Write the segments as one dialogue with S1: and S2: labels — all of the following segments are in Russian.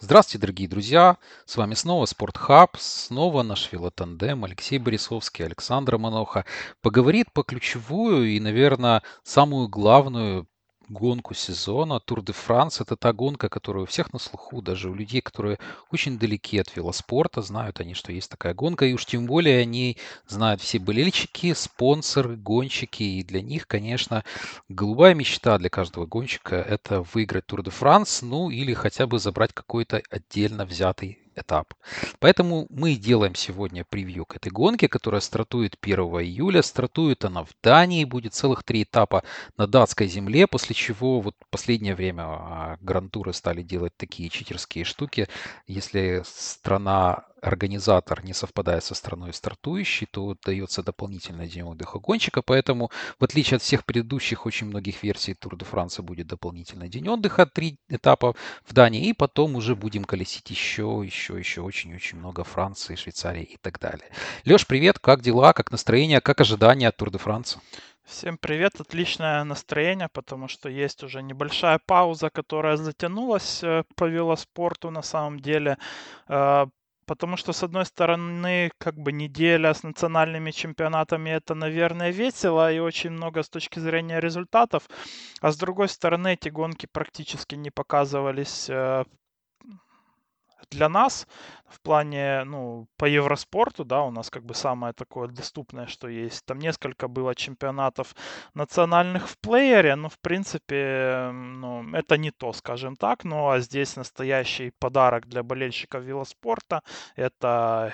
S1: Здравствуйте, дорогие друзья! С вами снова Спортхаб, снова наш велотандем Алексей Борисовский, Александр Маноха поговорит по ключевую и, наверное, самую главную гонку сезона. Тур де Франс– это та гонка, которая у всех на слуху, даже у людей, которые очень далеки от велоспорта, знают они, что есть такая гонка, и уж тем более они знают все болельщики, спонсоры, гонщики, и для них, конечно, голубая мечта для каждого гонщика– это выиграть Тур де Франс, ну или хотя бы забрать какой-то отдельно взятый этап. Поэтому мы делаем сегодня превью к этой гонке, которая стартует 1 июля. Стартует она в Дании, будет целых три этапа на датской земле, после чего вот последнее время а, грантуры стали делать такие читерские штуки. Если страна организатор не совпадает со страной стартующей, то дается дополнительный день отдыха гонщика. Поэтому, в отличие от всех предыдущих очень многих версий Тур де Франса, будет дополнительный день отдыха, три этапа в Дании, и потом уже будем колесить еще, еще, еще очень-очень много Франции, Швейцарии и так далее. Леш, привет, как дела, как настроение, как ожидания от Тур де Франса?
S2: Всем привет, отличное настроение, потому что есть уже небольшая пауза, которая затянулась э, по велоспорту на самом деле. Потому что, с одной стороны, как бы неделя с национальными чемпионатами это, наверное, весело и очень много с точки зрения результатов. А с другой стороны, эти гонки практически не показывались э, для нас в плане, ну, по Евроспорту, да, у нас как бы самое такое доступное, что есть. Там несколько было чемпионатов национальных в плеере, но, в принципе, ну, это не то, скажем так. Ну, а здесь настоящий подарок для болельщиков велоспорта. Это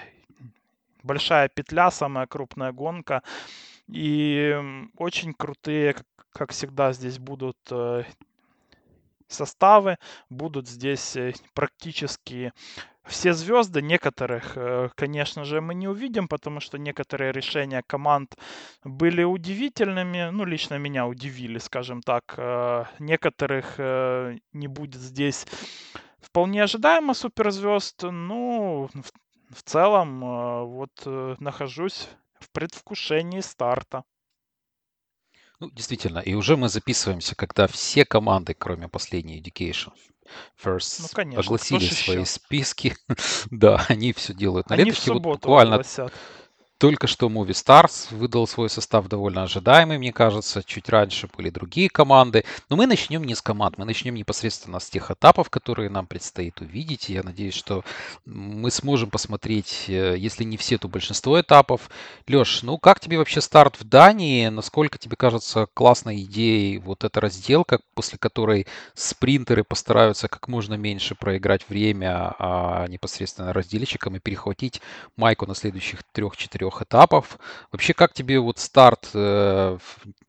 S2: большая петля, самая крупная гонка. И очень крутые, как всегда, здесь будут э, составы будут здесь э, практически все звезды. Некоторых, э, конечно же, мы не увидим, потому что некоторые решения команд были удивительными. Ну, лично меня удивили, скажем так. Э, некоторых не будет здесь вполне ожидаемо суперзвезд. Ну, в целом, вот нахожусь в предвкушении старта.
S1: Ну, действительно, и уже мы записываемся, когда все команды, кроме последней Education First, ну, конечно, огласили свои еще? списки. да, они все делают
S2: на они леточке. Вот буквально огласят.
S1: Только что Movie Stars выдал свой состав довольно ожидаемый, мне кажется. Чуть раньше были другие команды. Но мы начнем не с команд, мы начнем непосредственно с тех этапов, которые нам предстоит увидеть. Я надеюсь, что мы сможем посмотреть, э, если не все, то большинство этапов. Леш, ну как тебе вообще старт в Дании? Насколько тебе кажется классной идеей вот эта разделка, после которой спринтеры постараются как можно меньше проиграть время а непосредственно разделщикам и перехватить майку на следующих трех-четырех трех этапов. Вообще, как тебе вот старт э,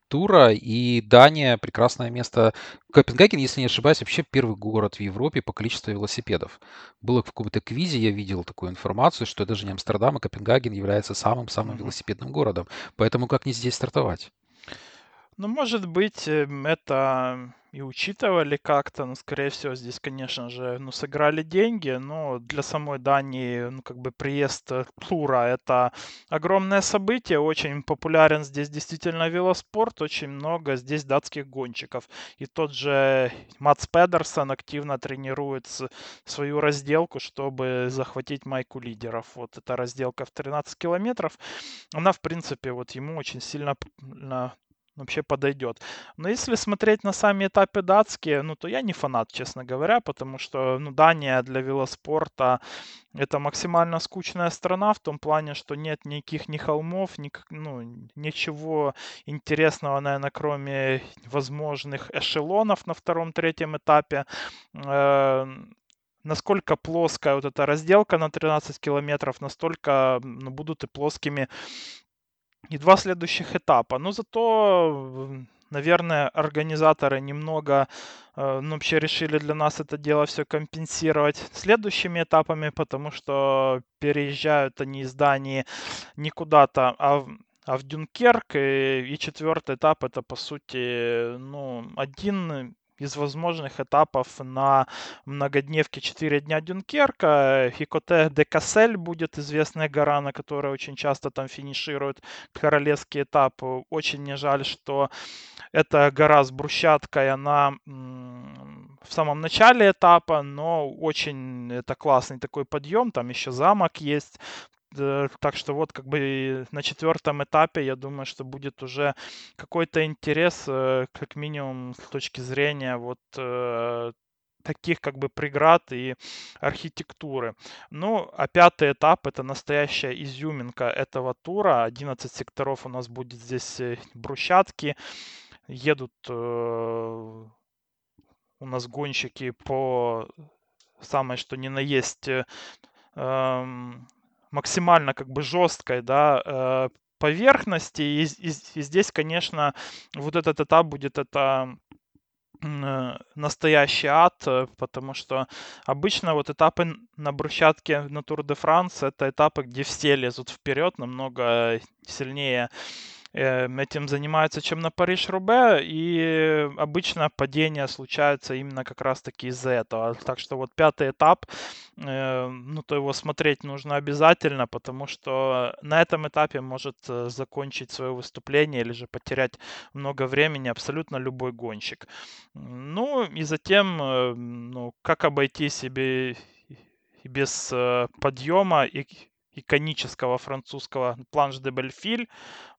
S1: тура и Дания прекрасное место. Копенгаген, если не ошибаюсь, вообще первый город в Европе по количеству велосипедов. Было в каком-то квизе, я видел такую информацию, что даже не Амстердам, а Копенгаген является самым-самым mm-hmm. велосипедным городом. Поэтому как не здесь стартовать?
S2: Ну, может быть, эм, это и учитывали как-то, но, скорее всего, здесь, конечно же, ну, сыграли деньги, но для самой Дании, ну, как бы приезд тура — это огромное событие, очень популярен здесь действительно велоспорт, очень много здесь датских гонщиков. И тот же Матс Педерсон активно тренирует свою разделку, чтобы захватить майку лидеров. Вот эта разделка в 13 километров, она, в принципе, вот ему очень сильно вообще подойдет. Но если смотреть на сами этапы датские, ну, то я не фанат, честно говоря, потому что, ну, Дания для велоспорта это максимально скучная страна в том плане, что нет никаких ни холмов, ни, ну, ничего интересного, наверное, кроме возможных эшелонов на втором-третьем этапе. Э, насколько плоская вот эта разделка на 13 километров, настолько ну, будут и плоскими и два следующих этапа. Но зато, наверное, организаторы немного э, ну, вообще решили для нас это дело все компенсировать следующими этапами, потому что переезжают они из Дании не куда-то, а в, а в Дюнкерк. И, и четвертый этап это, по сути, ну, один из возможных этапов на многодневке 4 дня Дюнкерка. Хикоте де Кассель будет известная гора, на которой очень часто там финишируют королевский этап. Очень не жаль, что эта гора с брусчаткой, она в самом начале этапа, но очень это классный такой подъем, там еще замок есть, так что вот как бы на четвертом этапе, я думаю, что будет уже какой-то интерес, э, как минимум с точки зрения вот э, таких как бы преград и архитектуры. Ну, а пятый этап это настоящая изюминка этого тура. 11 секторов у нас будет здесь э, брусчатки. Едут э, у нас гонщики по самое что ни на есть э, эм, максимально как бы жесткой, да, э, поверхности. И, и, и здесь, конечно, вот этот этап будет это э, настоящий ад, э, потому что обычно вот этапы на брусчатке на Тур де Франс это этапы, где все лезут вперед намного сильнее этим занимаются, чем на Париж-Рубе, и обычно падения случаются именно как раз-таки из-за этого. Так что вот пятый этап, эм, ну, то его смотреть нужно обязательно, потому что на этом этапе может э, закончить свое выступление или же потерять много времени абсолютно любой гонщик. Ну, и затем, э, ну, как обойти себе без э, подъема и иконического французского планш де Бельфиль.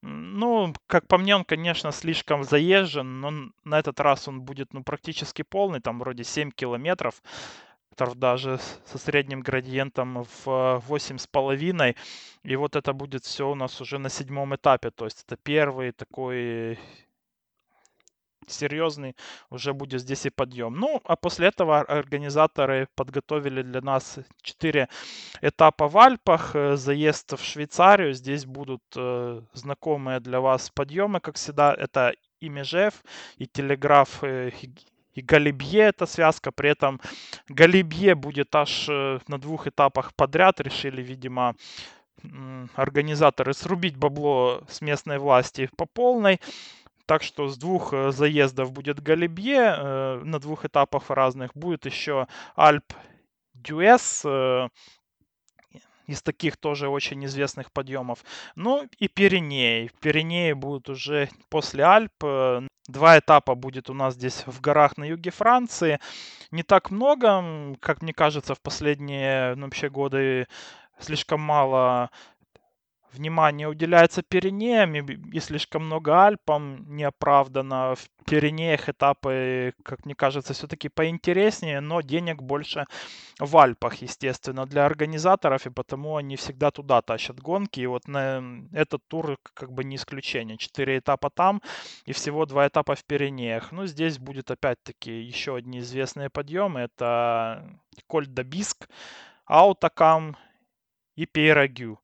S2: Ну, как по мне, он, конечно, слишком заезжен, но на этот раз он будет ну, практически полный, там вроде 7 километров даже со средним градиентом в 8,5. И вот это будет все у нас уже на седьмом этапе. То есть это первый такой серьезный уже будет здесь и подъем. Ну, а после этого организаторы подготовили для нас 4 этапа в Альпах, э, заезд в Швейцарию. Здесь будут э, знакомые для вас подъемы, как всегда. Это и Межев, и Телеграф, э, и Галибье эта связка. При этом Галибье будет аж на двух этапах подряд. Решили, видимо, организаторы срубить бабло с местной власти по полной. Так что с двух э, заездов будет Галибье, э, на двух этапах разных. Будет еще Альп Дюэс, э, из таких тоже очень известных подъемов. Ну и Пиренеи. Пиренеи будут уже после Альп. Два этапа будет у нас здесь в горах на юге Франции. Не так много, как мне кажется, в последние ну, вообще годы слишком мало внимание уделяется Пиренеям и слишком много Альпам неоправданно. В Пиренеях этапы, как мне кажется, все-таки поинтереснее, но денег больше в Альпах, естественно, для организаторов, и потому они всегда туда тащат гонки. И вот на этот тур как бы не исключение. Четыре этапа там и всего два этапа в Пиренеях. Ну, здесь будет опять-таки еще одни известные подъемы. Это Коль Дабиск, Аутакам и Пейрагю.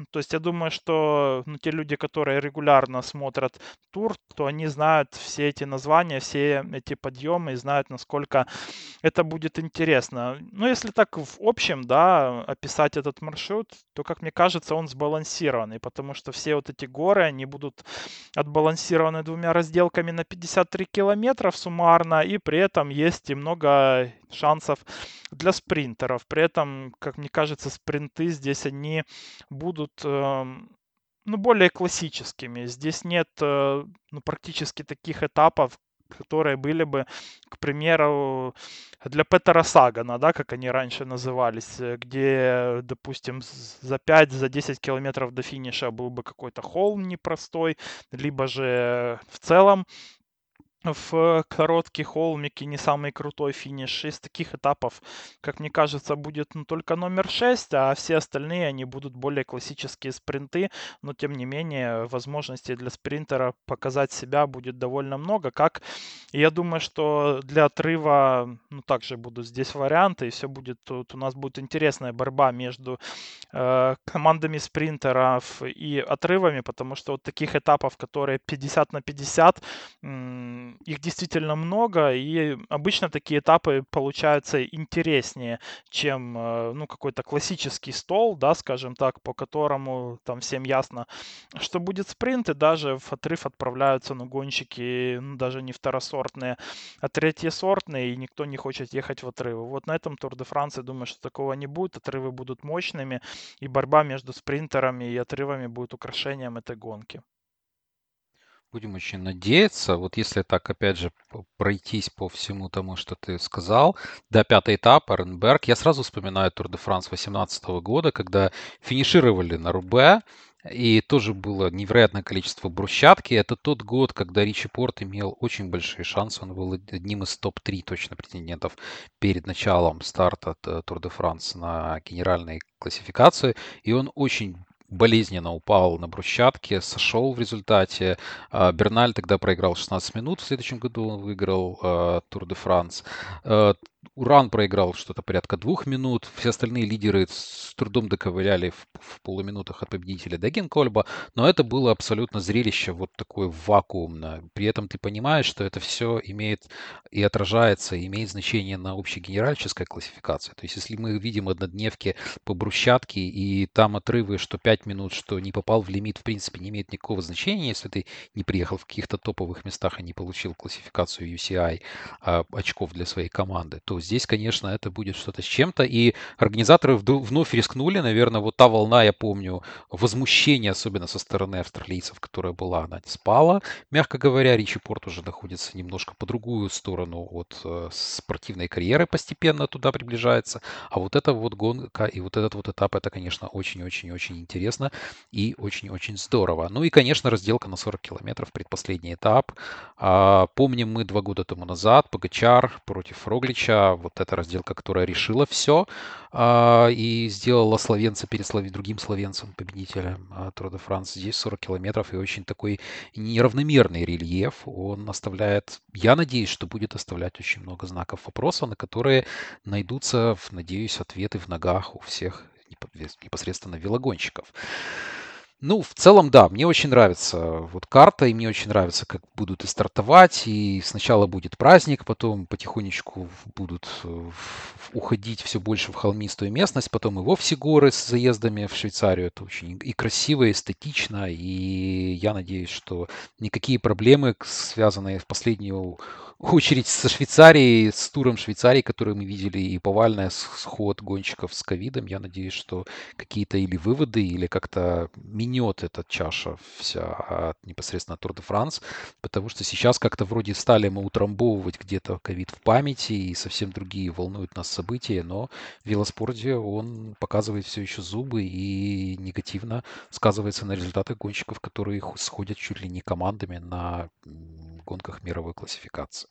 S2: Ну, то есть я думаю, что ну, те люди, которые регулярно смотрят тур, то они знают все эти названия, все эти подъемы и знают, насколько это будет интересно. Но если так в общем, да, описать этот маршрут, то, как мне кажется, он сбалансированный, потому что все вот эти горы, они будут отбалансированы двумя разделками на 53 километров суммарно, и при этом есть и много шансов для спринтеров. При этом, как мне кажется, спринты здесь они будут эм, ну, более классическими. Здесь нет э, ну, практически таких этапов, которые были бы, к примеру, для Петера Сагана, да, как они раньше назывались, э, где, допустим, за 5-10 за 10 километров до финиша был бы какой-то холм непростой, либо же в целом в короткий холмик и не самый крутой финиш. Из таких этапов, как мне кажется, будет ну, только номер 6, а все остальные, они будут более классические спринты, но тем не менее возможностей для спринтера показать себя будет довольно много, как я думаю, что для отрыва, ну, также будут здесь варианты, и все будет, тут. У нас будет интересная борьба между э, командами спринтеров и отрывами, потому что вот таких этапов, которые 50 на 50, их действительно много, и обычно такие этапы получаются интереснее, чем э, ну, какой-то классический стол, да, скажем так, по которому там всем ясно, что будет спринт, и даже в отрыв отправляются ну, гонщики, ну, даже не второсортные, а третьесортные, и никто не хочет ехать в отрывы. Вот на этом Тур де Франции, думаю, что такого не будет, отрывы будут мощными, и борьба между спринтерами и отрывами будет украшением этой гонки.
S1: Будем очень надеяться. Вот если так, опять же, пройтись по всему тому, что ты сказал, до пятый этап, Оренберг, я сразу вспоминаю Тур де Франс 2018 года, когда финишировали на Рубе, и тоже было невероятное количество брусчатки. Это тот год, когда Ричи Порт имел очень большие шансы. Он был одним из топ-3 точно претендентов перед началом старта Тур де Франс на генеральной классификации. И он очень болезненно упал на брусчатке, сошел в результате. А, Берналь тогда проиграл 16 минут, в следующем году он выиграл Тур де Франс. Уран проиграл что-то порядка двух минут. Все остальные лидеры с трудом доковыляли в, в полуминутах от победителя до Генкольба. Но это было абсолютно зрелище вот такое вакуумное. При этом ты понимаешь, что это все имеет и отражается, и имеет значение на общей генеральческой классификации. То есть если мы видим однодневки по брусчатке, и там отрывы, что 5 минут, что не попал в лимит, в принципе, не имеет никакого значения, если ты не приехал в каких-то топовых местах и не получил классификацию UCI а, очков для своей команды, то здесь, конечно, это будет что-то с чем-то. И организаторы вновь рискнули. Наверное, вот та волна, я помню, возмущения, особенно со стороны австралийцев, которая была, она спала. Мягко говоря, Ричи Порт уже находится немножко по другую сторону от э, спортивной карьеры, постепенно туда приближается. А вот эта вот гонка и вот этот вот этап, это, конечно, очень-очень-очень интересно и очень-очень здорово. Ну и, конечно, разделка на 40 километров, предпоследний этап. А, помним мы два года тому назад Погачар против Роглича вот эта разделка, которая решила все а, и сделала словенца перед слов... другим словенцем, победителем а, Тур де Франс. Здесь 40 километров и очень такой неравномерный рельеф. Он оставляет, я надеюсь, что будет оставлять очень много знаков вопроса, на которые найдутся, надеюсь, ответы в ногах у всех непосредственно велогонщиков. Ну, в целом, да, мне очень нравится вот карта, и мне очень нравится, как будут и стартовать, и сначала будет праздник, потом потихонечку будут э, уходить все больше в холмистую местность, потом и вовсе горы с заездами в Швейцарию. Это очень и красиво, и эстетично, и я надеюсь, что никакие проблемы, связанные в последнюю очередь со Швейцарией, с туром Швейцарии, который мы видели, и повальный сход гонщиков с ковидом. Я надеюсь, что какие-то или выводы, или как-то минет эта чаша вся от непосредственно Тур де Франс, потому что сейчас как-то вроде стали мы утрамбовывать где-то ковид в памяти, и совсем другие волнуют нас события, но в велоспорте он показывает все еще зубы и негативно сказывается на результатах гонщиков, которые сходят чуть ли не командами на гонках мировой классификации.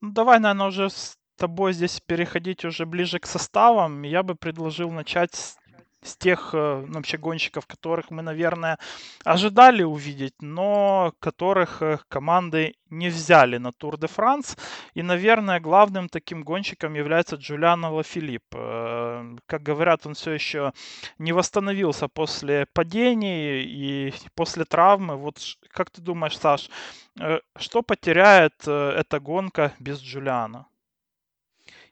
S2: Ну, давай, наверное, уже с тобой здесь переходить уже ближе к составам. Я бы предложил начать с с тех ну, вообще гонщиков, которых мы, наверное, ожидали увидеть, но которых э, команды не взяли на Тур де Франс. И, наверное, главным таким гонщиком является Джулиано Лафилипп. Э, как говорят, он все еще не восстановился после падений и после травмы. Вот как ты думаешь, Саш, что потеряет эта гонка без Джулиана?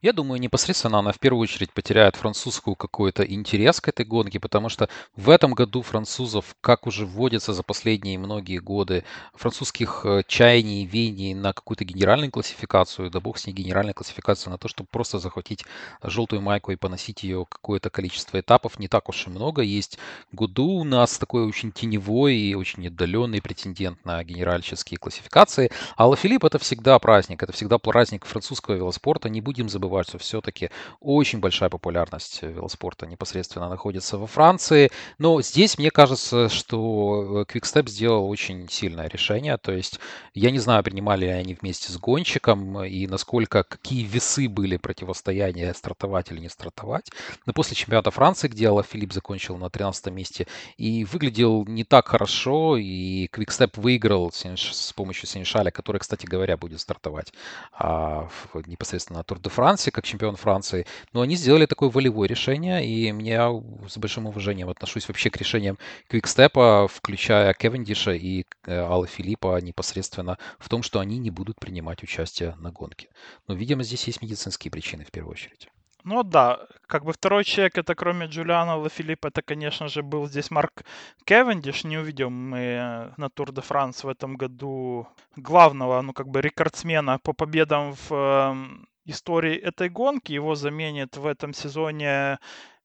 S1: Я думаю, непосредственно она в первую очередь потеряет французскую какой-то интерес к этой гонке, потому что в этом году французов, как уже вводится за последние многие годы, французских э, чаяний, веяний на какую-то генеральную классификацию, да бог с ней генеральная классификация, на то, чтобы просто захватить желтую майку и поносить ее какое-то количество этапов, не так уж и много. Есть году у нас такой очень теневой и очень отдаленный претендент на генеральческие классификации. А Филипп это всегда праздник, это всегда праздник французского велоспорта. Не будем забывать забывать, что все-таки очень большая популярность велоспорта непосредственно находится во Франции. Но здесь мне кажется, что Quickstep сделал очень сильное решение. То есть я не знаю, принимали ли они вместе с гонщиком и насколько, какие весы были противостояния стартовать или не стартовать. Но после чемпионата Франции, где Филипп закончил на 13 месте и выглядел не так хорошо, и Quickstep выиграл с помощью Сенешаля, который, кстати говоря, будет стартовать а, непосредственно на Тур де Франс. Франции, как чемпион Франции, но они сделали такое волевое решение, и я с большим уважением отношусь вообще к решениям Квикстепа, включая Кевиндиша и э, Алла Филиппа непосредственно в том, что они не будут принимать участие на гонке. Но, видимо, здесь есть медицинские причины в первую очередь.
S2: Ну да, как бы второй человек, это кроме Джулиана Лафилиппа, это, конечно же, был здесь Марк Кевендиш. Не увидим мы на Тур де Франс в этом году главного, ну как бы рекордсмена по победам в эм, истории этой гонки. Его заменит в этом сезоне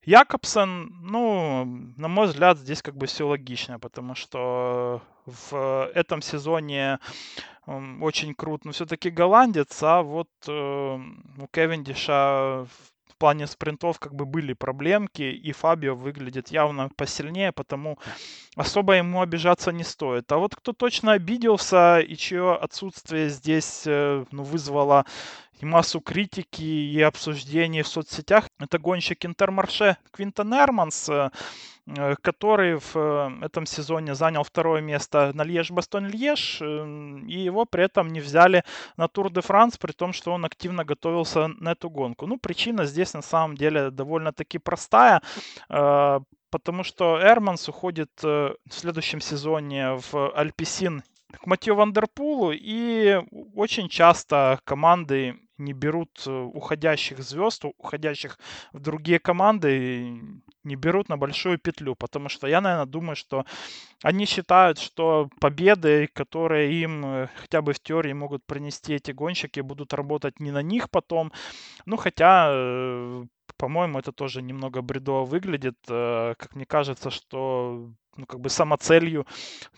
S2: Якобсен, ну, на мой взгляд, здесь как бы все логично, потому что в этом сезоне очень крут, но все-таки голландец, а вот э, у Кевиндиша в плане спринтов как бы были проблемки, и Фабио выглядит явно посильнее, потому особо ему обижаться не стоит. А вот кто точно обиделся и чье отсутствие здесь э, ну, вызвало и массу критики и обсуждений в соцсетях. Это гонщик Интермарше Квинтон Эрманс, э, э, который в э, этом сезоне занял второе место на Льеж-Бастон-Льеж, и его при этом не взяли на Тур де Франс, при том, что он активно готовился на эту гонку. Ну, причина здесь на самом деле довольно-таки простая, потому что Эрманс уходит в следующем сезоне в Альписин к Матью Вандерпулу, и очень часто команды не берут э, уходящих звезд, уходящих в другие команды, не берут на большую петлю, потому что я, наверное, думаю, что они считают, что победы, которые им э, хотя бы в теории могут принести эти гонщики, будут работать не на них потом. Ну, хотя э, по-моему, это тоже немного бредово выглядит. Как мне кажется, что ну, как бы самоцелью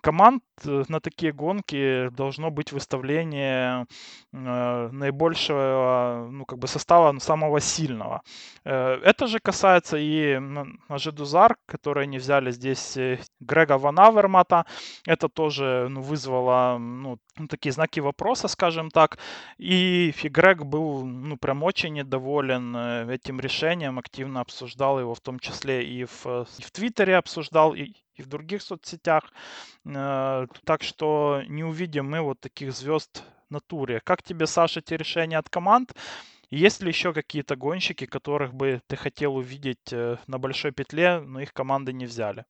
S2: команд э, на такие гонки должно быть выставление э, наибольшего, ну, как бы состава ну, самого сильного. Э, это же касается и на Жедузар, которые они взяли здесь э, Грега Ван Авермата. Это тоже ну, вызвало ну, ну, такие знаки вопроса, скажем так. И, и Грег был ну, прям очень недоволен э, этим решением, активно обсуждал его, в том числе и в, и в Твиттере обсуждал, и, и в других соцсетях. Э, так что не увидим мы вот таких звезд на туре. Как тебе, Саша, эти решения от команд? Есть ли еще какие-то гонщики, которых бы ты хотел увидеть э, на большой петле, но их команды не взяли?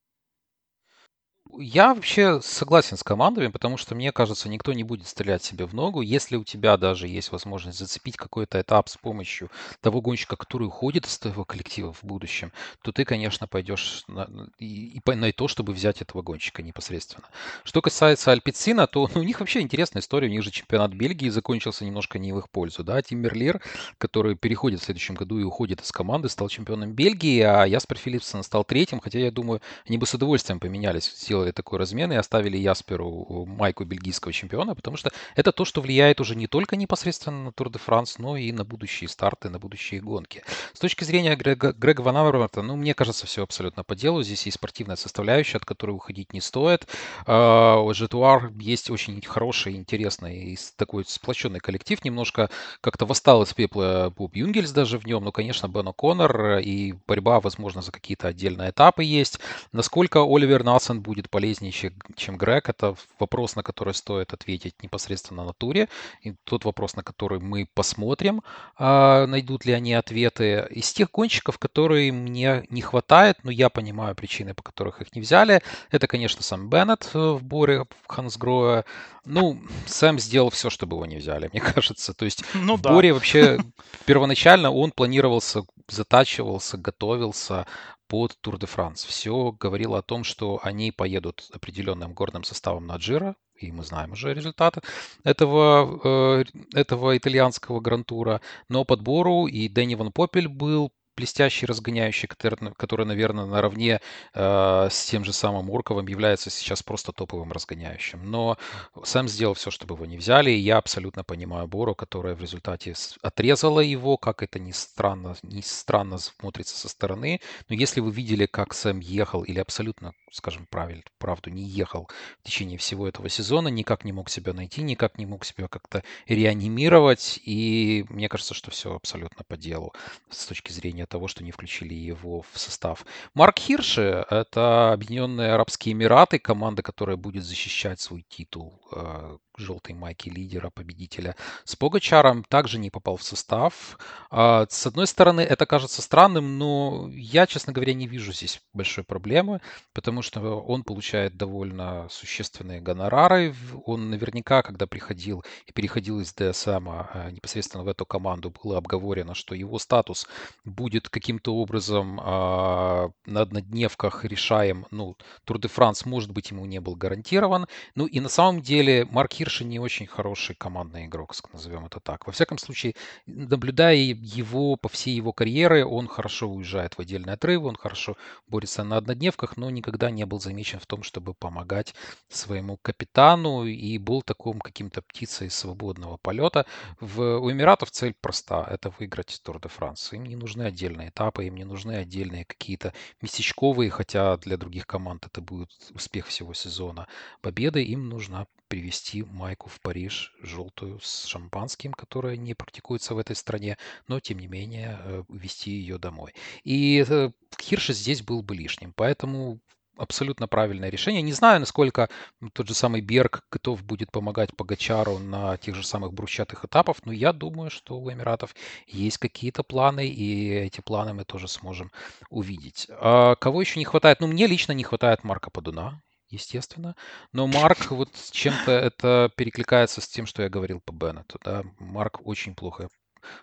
S1: Я вообще согласен с командами, потому что, мне кажется, никто не будет стрелять себе в ногу. Если у тебя даже есть возможность зацепить какой-то этап с помощью того гонщика, который уходит из твоего коллектива в будущем, то ты, конечно, пойдешь на, и, и на то, чтобы взять этого гонщика непосредственно. Что касается Альпицина, то ну, у них вообще интересная история. У них же чемпионат Бельгии закончился немножко не в их пользу. Да? Тим Мерлер, который переходит в следующем году и уходит из команды, стал чемпионом Бельгии, а Яспер Филипсон стал третьим, хотя я думаю, они бы с удовольствием поменялись, сделали такой размен и оставили Ясперу майку бельгийского чемпиона, потому что это то, что влияет уже не только непосредственно на Тур де Франс, но и на будущие старты, на будущие гонки. С точки зрения Грега, Грега Ван Авермарта, ну, мне кажется, все абсолютно по делу. Здесь есть спортивная составляющая, от которой уходить не стоит. А, у Жетуар есть очень хороший, интересный и такой сплоченный коллектив. Немножко как-то восстал из пепла Боб Юнгельс даже в нем. Ну, конечно, Бен О'Коннор и борьба, возможно, за какие-то отдельные этапы есть. Насколько Оливер Налсон будет будет полезнее, чем Грег. Это вопрос, на который стоит ответить непосредственно на туре. И тот вопрос, на который мы посмотрим, а, найдут ли они ответы. Из тех гонщиков, которые мне не хватает, но я понимаю причины, по которых их не взяли, это, конечно, сам Беннет э, в Боре, Хансгроя. Ну, Сэм сделал все, чтобы его не взяли, мне кажется. То есть ну, в да. Боре вообще первоначально он планировался, затачивался, готовился под Тур де Франс. Все говорило о том, что они поедут определенным горным составом на Джира, и мы знаем уже результаты этого, э, этого итальянского грантура. Но подбору и Дэнни Ван Попель был блестящий разгоняющий, который, который наверное, наравне э, с тем же самым Урковым является сейчас просто топовым разгоняющим. Но сам сделал все, чтобы его не взяли, и я абсолютно понимаю Бору, которая в результате отрезала его, как это ни странно, ни странно смотрится со стороны. Но если вы видели, как Сэм ехал, или абсолютно, скажем правильно, правду, не ехал в течение всего этого сезона, никак не мог себя найти, никак не мог себя как-то реанимировать, и мне кажется, что все абсолютно по делу с точки зрения того, что не включили его в состав. Марк Хирши – это Объединенные Арабские Эмираты, команда, которая будет защищать свой титул э, желтой майки лидера, победителя. С Погачаром также не попал в состав. А, с одной стороны, это кажется странным, но я, честно говоря, не вижу здесь большой проблемы, потому что он получает довольно существенные гонорары. Он наверняка, когда приходил и переходил из ДСМ а, непосредственно в эту команду, было обговорено, что его статус будет каким-то образом а, на однодневках решаем. Ну, Тур де Франс, может быть, ему не был гарантирован. Ну и на самом деле Марк Хирша не очень хороший командный игрок, назовем это так. Во всяком случае, наблюдая его по всей его карьере, он хорошо уезжает в отдельные отрывы, он хорошо борется на однодневках, но никогда не был замечен в том, чтобы помогать своему капитану и был таким каким-то птицей свободного полета. В, у Эмиратов цель проста – это выиграть Тур де Франс. Им не нужны отдельные этапы, им не нужны отдельные какие-то местечковые, хотя для других команд это будет успех всего сезона, победы. Им нужно привезти майку в Париж желтую с шампанским, которая не практикуется в этой стране, но тем не менее э, вести ее домой. И э, Хирша здесь был бы лишним, поэтому абсолютно правильное решение. Не знаю, насколько тот же самый Берг готов будет помогать Погачару на тех же самых брусчатых этапах, но я думаю, что у Эмиратов есть какие-то планы, и эти планы мы тоже сможем увидеть. А кого еще не хватает? Ну, мне лично не хватает Марка Падуна, естественно. Но Марк вот чем-то это перекликается с тем, что я говорил по Беннету. Да? Марк очень плохо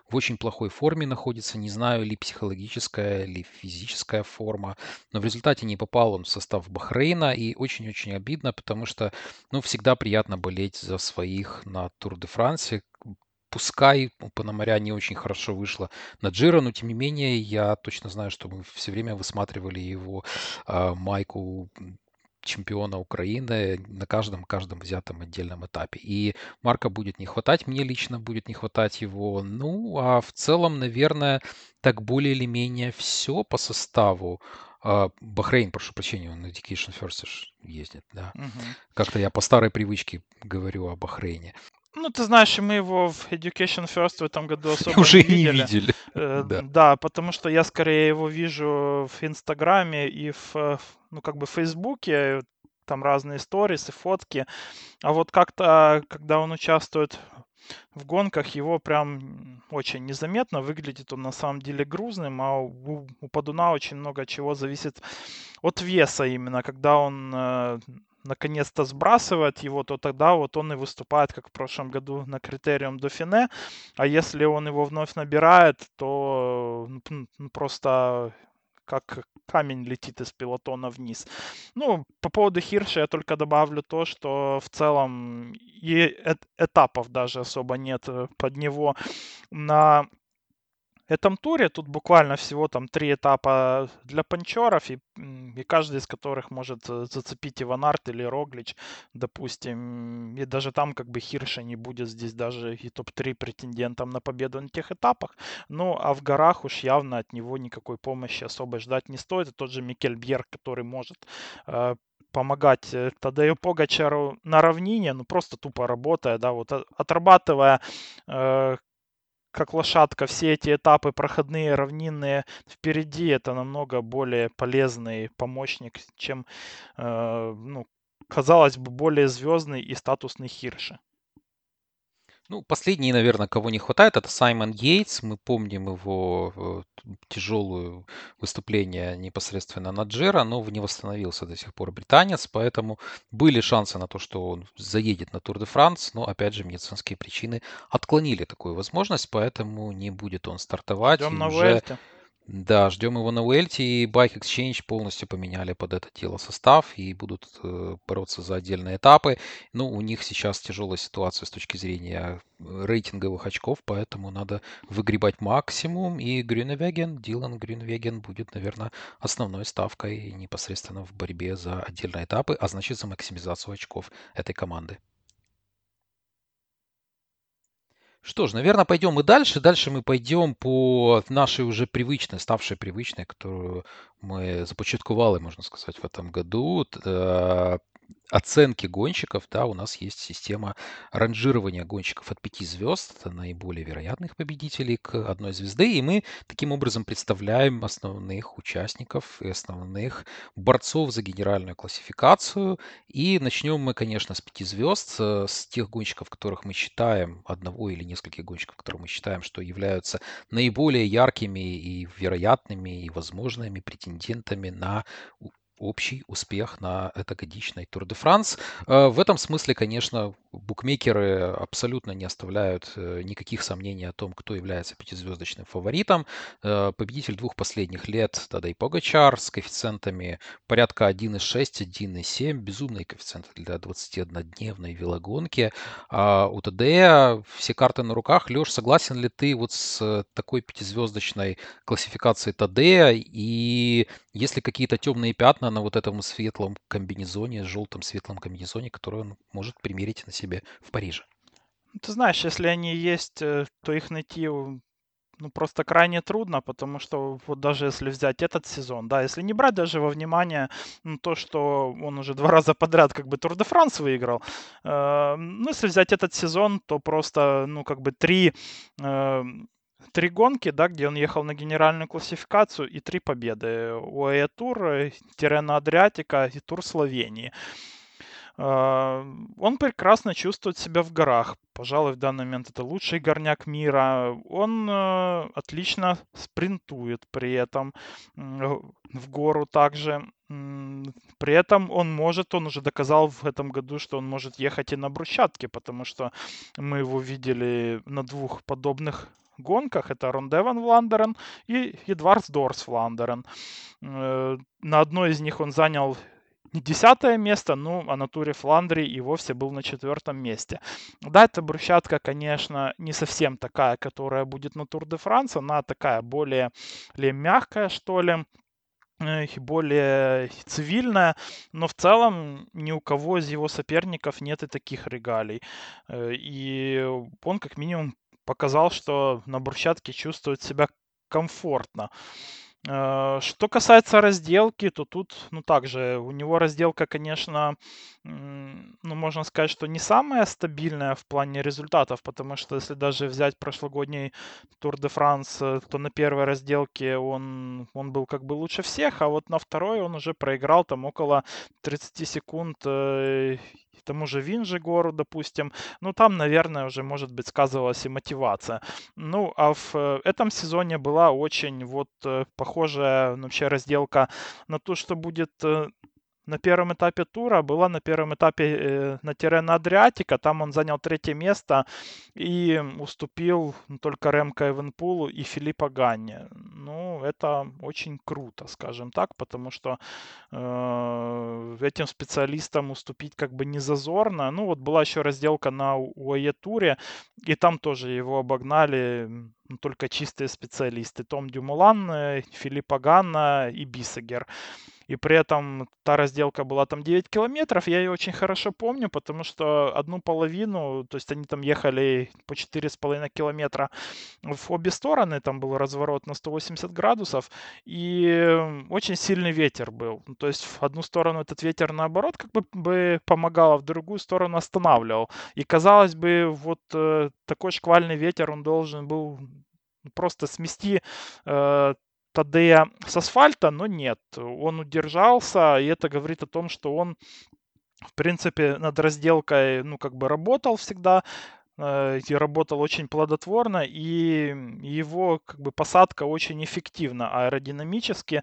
S1: в очень плохой форме находится. Не знаю, ли психологическая, ли физическая форма. Но в результате не попал он в состав Бахрейна. И очень-очень обидно, потому что ну, всегда приятно болеть за своих на Тур де Франсе. Пускай у Пономаря не очень хорошо вышло на Джиро, но тем не менее я точно знаю, что мы все время высматривали его э, майку чемпиона Украины на каждом, каждом взятом отдельном этапе. И Марка будет не хватать, мне лично будет не хватать его. Ну, а в целом, наверное, так более или менее все по составу. А, Бахрейн, прошу прощения, он Education First ездит, да. Угу. Как-то я по старой привычке говорю о Бахрейне.
S2: Ну, ты знаешь, мы его в Education First в этом году особо
S1: Уже
S2: не видели.
S1: не видели.
S2: Э, да. да, потому что я скорее его вижу в Инстаграме и в, ну, как бы в Фейсбуке, там разные сторисы, фотки. А вот как-то, когда он участвует в гонках, его прям очень незаметно. Выглядит он на самом деле грузным, а у, у Падуна очень много чего зависит от веса именно. Когда он э, наконец-то сбрасывает его, то тогда вот он и выступает, как в прошлом году, на критериум Дофине. А если он его вновь набирает, то ну, ну просто как камень летит из пилотона вниз. Ну, по поводу Хирша я только добавлю то, что в целом и этапов даже особо нет э, под него на этом туре. Тут буквально всего там три этапа для панчеров, и, и каждый из которых может э, зацепить Иван Арт или Роглич, допустим. И даже там как бы Хирша не будет здесь даже и топ-3 претендентом на победу на тех этапах. Ну, а в горах уж явно от него никакой помощи особо ждать не стоит. И тот же Микель Бьер, который может э, помогать э, Тадею Погачару на равнине, ну просто тупо работая, да, вот отрабатывая э, как лошадка все эти этапы проходные, равнинные впереди, это намного более полезный помощник, чем, э, ну, казалось бы, более звездный и статусный Хирши.
S1: Ну, последний, наверное, кого не хватает, это Саймон Гейтс. Мы помним его э, тяжелое выступление непосредственно на Джера, но не восстановился до сих пор британец, поэтому были шансы на то, что он заедет на Тур де Франс, но, опять же, медицинские причины отклонили такую возможность, поэтому не будет он стартовать.
S2: Ждем на уже... Вельте.
S1: Да, ждем его на Уэльте, и Bike Exchange полностью поменяли под это дело состав и будут э, бороться за отдельные этапы. Ну, у них сейчас тяжелая ситуация с точки зрения э, рейтинговых очков, поэтому надо выгребать максимум, и Грюневеген, Дилан Грюневеген будет, наверное, основной ставкой непосредственно в борьбе за отдельные этапы, а значит за максимизацию очков этой команды. Что ж, наверное, пойдем и дальше. Дальше мы пойдем по нашей уже привычной, ставшей привычной, которую мы започатковали, можно сказать, в этом году. Оценки гонщиков, да, у нас есть система ранжирования гонщиков от 5 звезд, это наиболее вероятных победителей к одной звезды, и мы таким образом представляем основных участников и основных борцов за генеральную классификацию. И начнем мы, конечно, с 5 звезд, э, с тех гонщиков, которых мы считаем, одного или нескольких гонщиков, которых мы считаем, что являются наиболее яркими и вероятными и возможными претендентами на общий успех на этогодичной Тур де Франс. Э, в этом смысле, конечно, букмекеры абсолютно не оставляют э, никаких сомнений о том, кто является пятизвездочным фаворитом. Э, победитель двух последних лет Тадей Погачар с коэффициентами порядка 1,6, 1,7. Безумные коэффициенты для 21-дневной велогонки. А у Тадея все карты на руках. Леш, согласен ли ты вот с такой пятизвездочной классификацией Тадея? И есть ли какие-то темные пятна на вот этом светлом комбинезоне, желтом светлом комбинезоне, который он может примерить на себе в Париже?
S2: Ну, ты знаешь, если они есть, э, то их найти ну, просто крайне трудно, потому что вот даже если взять этот сезон, да, если не брать даже во внимание ну, то, что он уже два раза подряд как бы Тур де Франс выиграл, э, ну, если взять этот сезон, то просто, ну, как бы три э, три гонки, да, где он ехал на генеральную классификацию и три победы. УАЭ Тур, Тирена Адриатика и Тур Словении. А, он прекрасно чувствует себя в горах. Пожалуй, в данный момент это лучший горняк мира. Он э, отлично спринтует при этом в гору также. При этом он может, он уже доказал в этом году, что он может ехать и на брусчатке, потому что мы его видели на двух подобных гонках. Это Рондеван Вландерен и Эдвардс Дорс Вландерен. Э, на одной из них он занял не десятое место, ну, а на туре Фландрии и вовсе был на четвертом месте. Да, эта брусчатка, конечно, не совсем такая, которая будет на Тур де Франс, она такая более ли мягкая, что ли, э, более цивильная, но в целом ни у кого из его соперников нет и таких регалий. Э, и он как минимум показал, что на брусчатке чувствует себя комфортно. Э, что касается разделки, то тут, ну, также, у него разделка, конечно, ну, можно сказать, что не самая стабильная в плане результатов, потому что если даже взять прошлогодний Тур де Франс, э, то на первой разделке он, он был как бы лучше всех, а вот на второй он уже проиграл там около 30 секунд э, тому же Винжегору, допустим. Ну, там, наверное, уже, может быть, сказывалась и мотивация. Ну, а в э, этом сезоне была очень вот э, похожая вообще разделка на то, что будет э, на первом этапе тура, была на первом этапе э, на Терена Адриатика, там он занял третье место и уступил только Ремко Эвенпулу и Филиппа Ганне. Ну, это очень круто, скажем так, потому что э, этим специалистам уступить как бы не зазорно. Ну, вот была еще разделка на УАЕ туре, и там тоже его обогнали только чистые специалисты. Том Дюмулан, э, Филипп Ганна и Бисагер. И при этом та разделка была там 9 километров. Я ее очень хорошо помню, потому что одну половину, то есть они там ехали по 4,5 километра в обе стороны. Там был разворот на 180 градусов. И очень сильный ветер был. То есть в одну сторону этот ветер наоборот как бы, бы помогал, а в другую сторону останавливал. И казалось бы, вот э, такой шквальный ветер, он должен был просто смести э, Тадея с асфальта, но нет. Он удержался, и это говорит о том, что он, в принципе, над разделкой, ну, как бы работал всегда, э, и работал очень плодотворно, и его как бы посадка очень эффективна аэродинамически.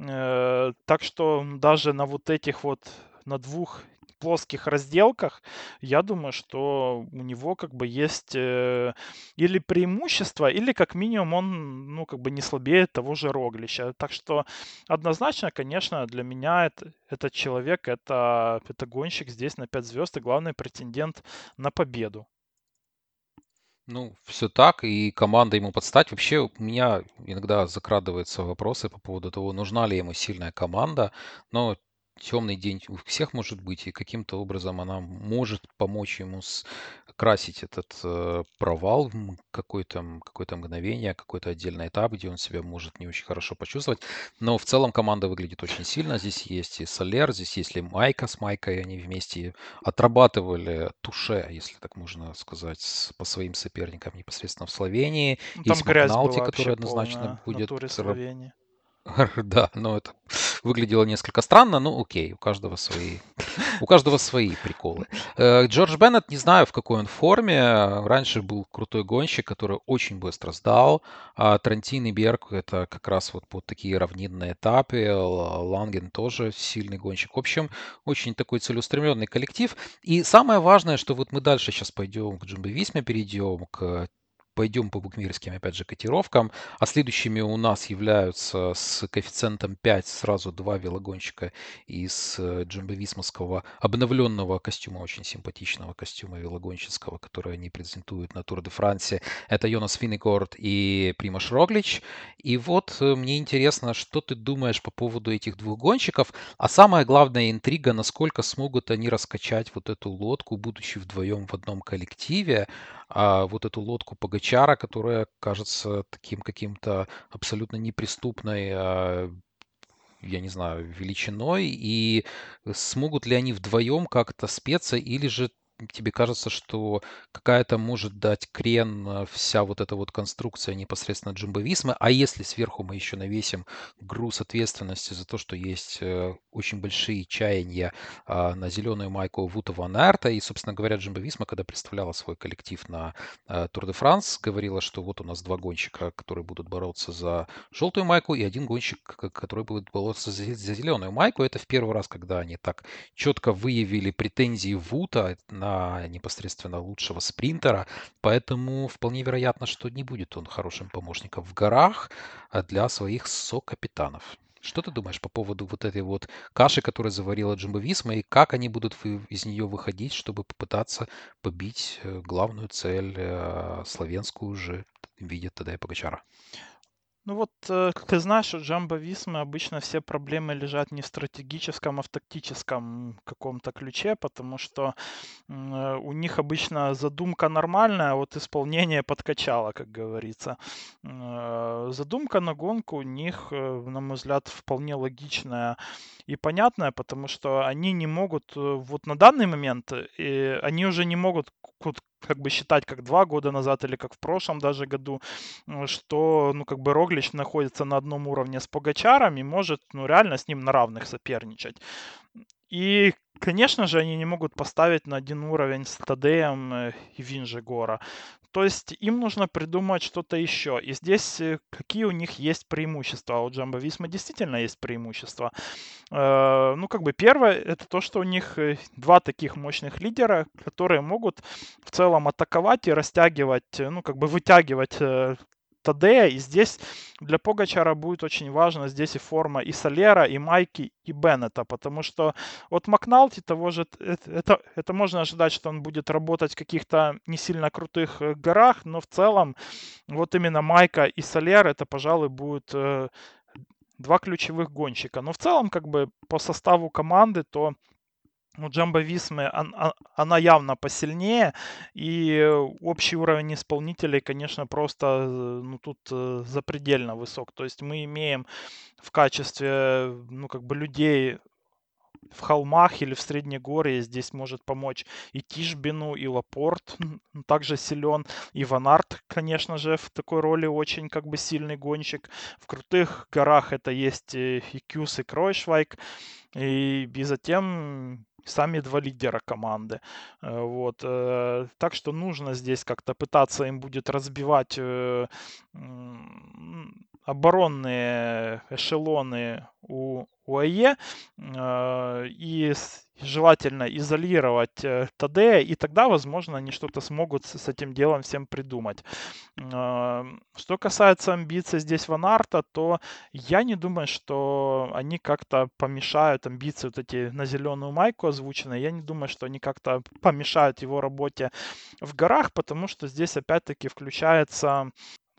S2: Э, так что даже на вот этих вот на двух плоских разделках, я думаю, что у него как бы есть э, или преимущество, или как минимум он, ну, как бы не слабее того же Роглища. Так что однозначно, конечно, для меня это, этот человек, это, это гонщик здесь на 5 звезд и главный претендент на победу.
S1: Ну, все так, и команда ему подстать. Вообще, у меня иногда закрадываются вопросы по поводу того, нужна ли ему сильная команда, но темный день у всех может быть, и каким-то образом она может помочь ему скрасить этот э, провал какое-то какое мгновение, какой-то отдельный этап, где он себя может не очень хорошо почувствовать. Но в целом команда выглядит очень сильно. Здесь есть и Солер, здесь есть и Майка с Майкой. Они вместе отрабатывали туше, если так можно сказать, с, по своим соперникам непосредственно в Словении.
S2: Ну, там
S1: есть Макналти, который однозначно
S2: полная на
S1: будет. Да, но это выглядело несколько странно, ну окей, у каждого свои, у каждого свои приколы. Э, Джордж Беннет, не знаю, в какой он форме. Раньше был крутой гонщик, который очень быстро сдал. А Трантин и Берг это как раз вот под такие равнинные этапы. Ланген тоже сильный гонщик. В общем, очень такой целеустремленный коллектив. И самое важное, что вот мы дальше сейчас пойдем к Джимбо Висме, перейдем к пойдем по букмекерским, опять же, котировкам. А следующими у нас являются с коэффициентом 5 сразу два велогонщика из э, джамбовисмовского обновленного костюма, очень симпатичного костюма велогонщицкого, который они презентуют на Тур де Франсе. Это Йонас Финнегорд и Примаш Роглич. И вот э, мне интересно, что ты думаешь по поводу этих двух гонщиков, а самая главная интрига, насколько смогут они раскачать вот эту лодку, будучи вдвоем в одном коллективе, а вот эту лодку Погачара, которая кажется таким каким-то абсолютно неприступной, а, я не знаю, величиной, и смогут ли они вдвоем как-то спеться, или же тебе кажется, что какая-то может дать крен э, вся вот эта вот конструкция непосредственно джимбовисма, а если сверху мы еще навесим груз ответственности за то, что есть э, очень большие чаяния а, на зеленую майку Вута Ван Эрта, и, собственно говоря, джимбовисма, когда представляла свой коллектив на Тур де Франс, говорила, что вот у нас два гонщика, которые будут бороться за желтую майку, и один гонщик, который будет бороться за, зеленую майку. Это в первый раз, когда они так четко выявили претензии Вута на непосредственно лучшего спринтера, поэтому вполне вероятно, что не будет он хорошим помощником в горах а для своих сокапитанов. Что ты думаешь по поводу вот этой вот каши, которую заварила Джимбо Висма, и как они будут из нее выходить, чтобы попытаться побить э, главную цель э, славянскую же в виде Тадея Погачара?
S2: Ну вот, э, как ты знаешь, у Джамбо Висмы обычно все проблемы лежат не в стратегическом, а в тактическом каком-то ключе, потому что э, у них обычно задумка нормальная, а вот исполнение подкачало, как говорится. Э, задумка на гонку у них, на мой взгляд, вполне логичная и понятная, потому что они не могут, вот на данный момент, они уже не могут как бы считать как два года назад или как в прошлом даже году, что, ну, как бы Роглич находится на одном уровне с Погачаром и может, ну, реально с ним на равных соперничать. И, конечно же, они не могут поставить на один уровень с Тадеем э, и Винжегора. То есть им нужно придумать что-то еще. И здесь э, какие у них есть преимущества? А у Джамбо Висма действительно есть преимущества. Э, ну, как бы первое, это то, что у них два таких мощных лидера, которые могут в целом атаковать и растягивать, ну, как бы вытягивать Тадея. И здесь для Погачара будет очень важно здесь и форма и Солера, и Майки, и Беннета, потому что от Макналти того же, это, это, это можно ожидать, что он будет работать в каких-то не сильно крутых э, горах, но в целом вот именно Майка и Солер это, пожалуй, будет э, два ключевых гонщика. Но в целом, как бы по составу команды, то у Джамбо Висмы она явно посильнее, и общий уровень исполнителей, конечно, просто э, ну, тут э, запредельно высок. То есть мы имеем в качестве ну, как бы людей в холмах или в Среднегорье здесь может помочь и Тишбину, и Лапорт также силен, и Ванарт, конечно же, в такой роли очень как бы сильный гонщик. В крутых горах это есть и Кюс, и Кройшвайк, и, и затем сами два лидера команды. Э, вот. Э, так что нужно здесь как-то пытаться им будет разбивать э, оборонные эшелоны у УАЕ и желательно изолировать э, ТД, и тогда, возможно, они что-то смогут с этим делом всем придумать. А, что касается амбиций здесь Ванарта, то я не думаю, что они как-то помешают амбиции вот эти на зеленую майку озвученные, я не думаю, что они как-то помешают его работе в горах, потому что здесь опять-таки включается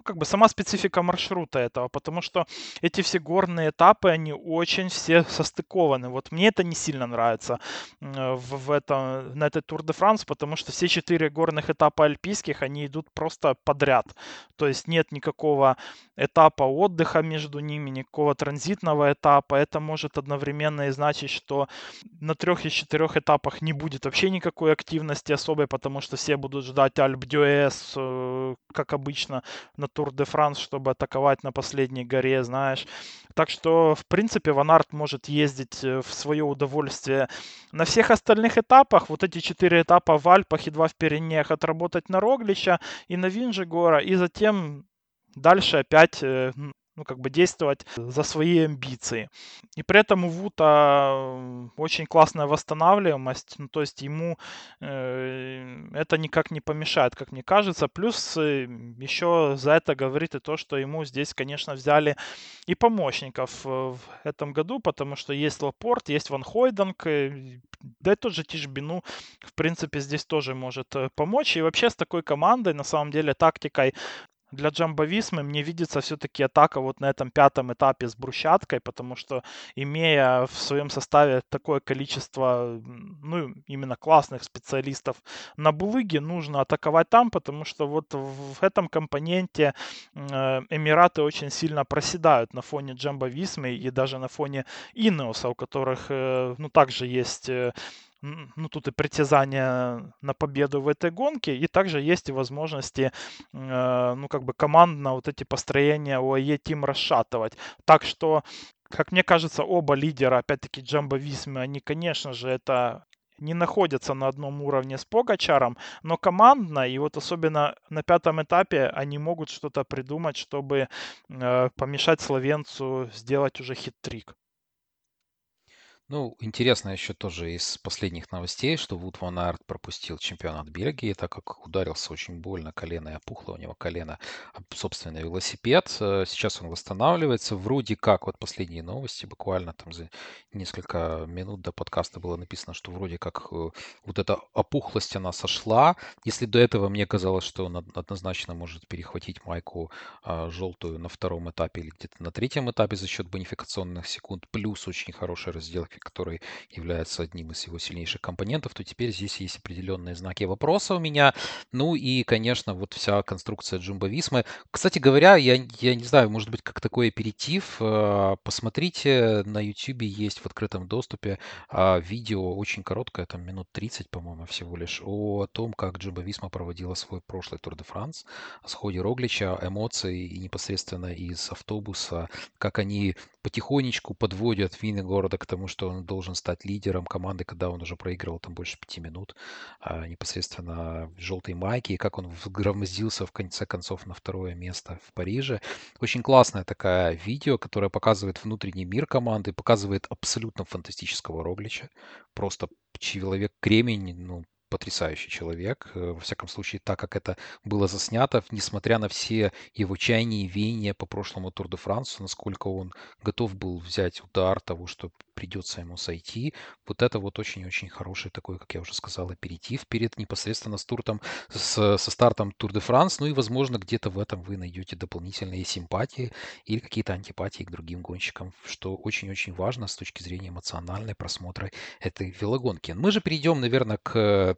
S2: как бы сама специфика маршрута этого, потому что эти все горные этапы, они очень все состыкованы. Вот мне это не сильно нравится в, в этом, на этой Тур де Франс, потому что все четыре горных этапа альпийских, они идут просто подряд. То есть нет никакого этапа отдыха между ними, никакого транзитного этапа. Это может одновременно и значить, что на трех из четырех этапах не будет вообще никакой активности особой, потому что все будут ждать Альп Дюэс, э, как обычно, на Тур де Франс, чтобы атаковать на последней горе, знаешь. Так что, в принципе, Ван Арт может ездить э, в свое удовольствие на всех остальных этапах. Вот эти четыре этапа в Альпах и два в Пиренеях отработать на Роглича и на Винжегора, и затем дальше опять э, ну, как бы действовать за свои амбиции. И при этом у Вута очень классная восстанавливаемость, ну, то есть ему э, это никак не помешает, как мне кажется. Плюс э, еще за это говорит и то, что ему здесь, конечно, взяли и помощников э, в этом году, потому что есть Лапорт, есть Ван Хойденг, э, да и тот же Тишбину, в принципе, здесь тоже может помочь. И вообще с такой командой, на самом деле, тактикой для Джамбо Висмы мне видится все-таки атака вот на этом пятом этапе с брусчаткой, потому что имея в своем составе такое количество, ну, именно классных специалистов на Булыге, нужно атаковать там, потому что вот в этом компоненте э, Эмираты очень сильно проседают на фоне Джамбо Висмы и даже на фоне Инеоса, у которых, э, ну, также есть э, ну, тут и притязание на победу в этой гонке, и также есть и возможности, э, ну, как бы командно вот эти построения ОАЕ Тим расшатывать. Так что, как мне кажется, оба лидера, опять-таки, Джамбо Висмы, они, конечно же, это не находятся на одном уровне с Погачаром, но командно, и вот особенно на пятом этапе, они могут что-то придумать, чтобы э, помешать словенцу сделать уже хит-трик.
S1: Ну, интересно еще тоже из последних новостей, что Вуд Ван Арт пропустил чемпионат Бельгии, так как ударился очень больно колено и опухло у него колено об собственный велосипед. Э, сейчас он восстанавливается. Вроде как, вот последние новости, буквально там за несколько минут до подкаста было написано, что вроде как э, вот эта опухлость, она сошла. Если до этого мне казалось, что он однозначно может перехватить майку а, желтую на втором этапе или где-то на третьем этапе за счет бонификационных секунд, плюс очень хорошая разделка который является одним из его сильнейших компонентов, то теперь здесь есть определенные знаки вопроса у меня. Ну и, конечно, вот вся конструкция Джумба Висмы. Кстати говоря, я, я не знаю, может быть, как такой аперитив. Э, посмотрите, на YouTube есть в открытом доступе а, видео, очень короткое, там минут 30, по-моему, всего лишь, о том, как Джумба Висма проводила свой прошлый Тур де Франс, о сходе Роглича, эмоции и непосредственно из автобуса, как они потихонечку подводят Винны города к тому, что он должен стать лидером команды, когда он уже проигрывал там больше пяти минут а, непосредственно в желтой майке, и как он вгромоздился в конце концов на второе место в Париже. Очень классное такое видео, которое показывает внутренний мир команды, показывает абсолютно фантастического Роглича. Просто человек кремень, ну, потрясающий человек. Э, во всяком случае, так как это было заснято, несмотря на все его чаяния и веяния по прошлому Тур де Франсу, насколько он готов был взять удар того, что придется ему сойти. Вот это вот очень-очень хороший такой, как я уже сказал, аперитив перед непосредственно с туртом, с, со стартом Тур де Франс. Ну и, возможно, где-то в этом вы найдете дополнительные симпатии или какие-то антипатии к другим гонщикам, что очень-очень важно с точки зрения эмоциональной просмотра этой велогонки. Мы же перейдем, наверное, к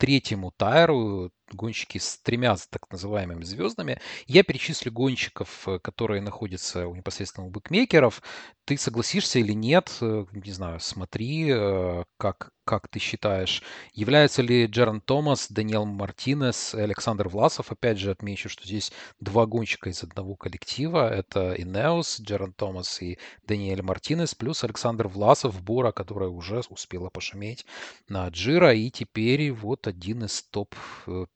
S1: третьему тайру, гонщики с тремя так называемыми звездами. Я перечислю гонщиков, э, которые находятся у непосредственно у букмекеров. Ты согласишься или нет? Э, не знаю, смотри, э, как, как ты считаешь. Являются ли Джерон Томас, Даниэл Мартинес, Александр Власов? Опять же, отмечу, что здесь два гонщика из одного коллектива. Это Инеус, Джерон Томас и Даниэль Мартинес, плюс Александр Власов, Бора, которая уже успела пошуметь на Джира. И теперь вот один из топ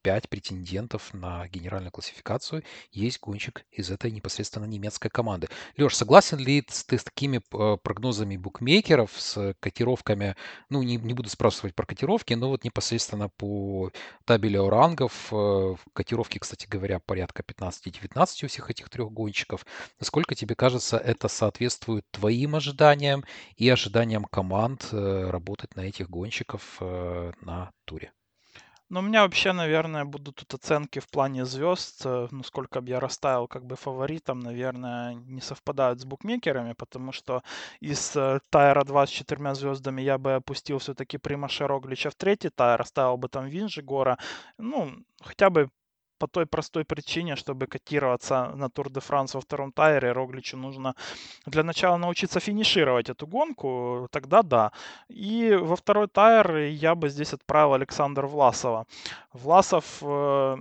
S1: 5 претендентов на генеральную классификацию есть гонщик из этой непосредственно немецкой команды. Леш, согласен ли ты с такими э, прогнозами букмекеров, с котировками, ну, не, не буду спрашивать про котировки, но вот непосредственно по табелю рангов, э, котировки, кстати говоря, порядка 15-19 у всех этих трех гонщиков. Насколько тебе кажется, это соответствует твоим ожиданиям и ожиданиям команд э, работать на этих гонщиков на туре?
S2: Ну, у меня вообще, наверное, будут тут оценки в плане звезд. Э, ну, сколько бы я расставил как бы фаворитом, наверное, не совпадают с букмекерами, потому что из э, Тайра 2 с четырьмя звездами я бы опустил все-таки Примаша Роглича в третий Тайр, оставил бы там Винжигора. Ну, хотя бы по той простой причине, чтобы котироваться на Тур де Франс во втором тайре, Рогличу нужно для начала научиться финишировать эту гонку, тогда да. И во второй тайр я бы здесь отправил Александра Власова. Власов э,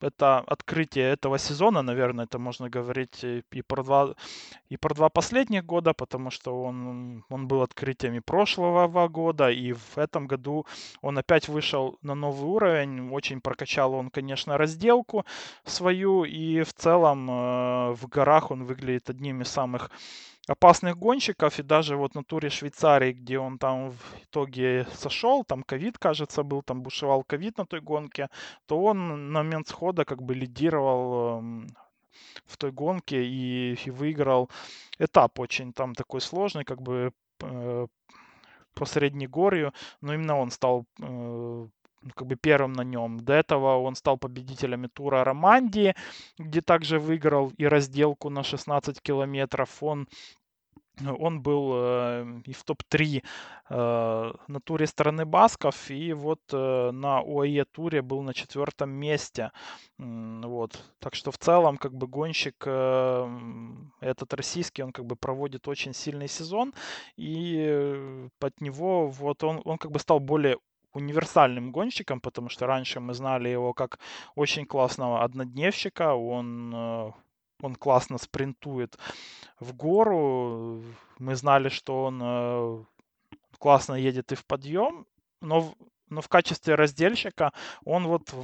S2: это открытие этого сезона, наверное, это можно говорить и про два, и про два последних года, потому что он, он был открытием и прошлого года, и в этом году он опять вышел на новый уровень, очень прокачал он, конечно, разделку свою, и в целом э, в горах он выглядит одним из самых опасных гонщиков, и даже вот на туре Швейцарии, где он там в итоге сошел, там ковид, кажется, был, там бушевал ковид на той гонке, то он на момент схода как бы лидировал эм, в той гонке и, и выиграл этап очень там такой сложный, как бы э, по Среднегорью, но именно он стал э, как бы первым на нем. До этого он стал победителем тура Романдии, где также выиграл и разделку на 16 километров. Он он был э, и в топ-3 э, на туре страны Басков, и вот э, на ОАЕ туре был на четвертом месте. Вот. Так что в целом, как бы гонщик этот российский, он как бы проводит очень сильный сезон, и под него вот он, он как бы стал более универсальным гонщиком, потому что раньше мы знали его как очень классного однодневщика, он, э, он классно спринтует в гору, мы знали, что он э, классно едет и в подъем, но, но в качестве раздельщика он вот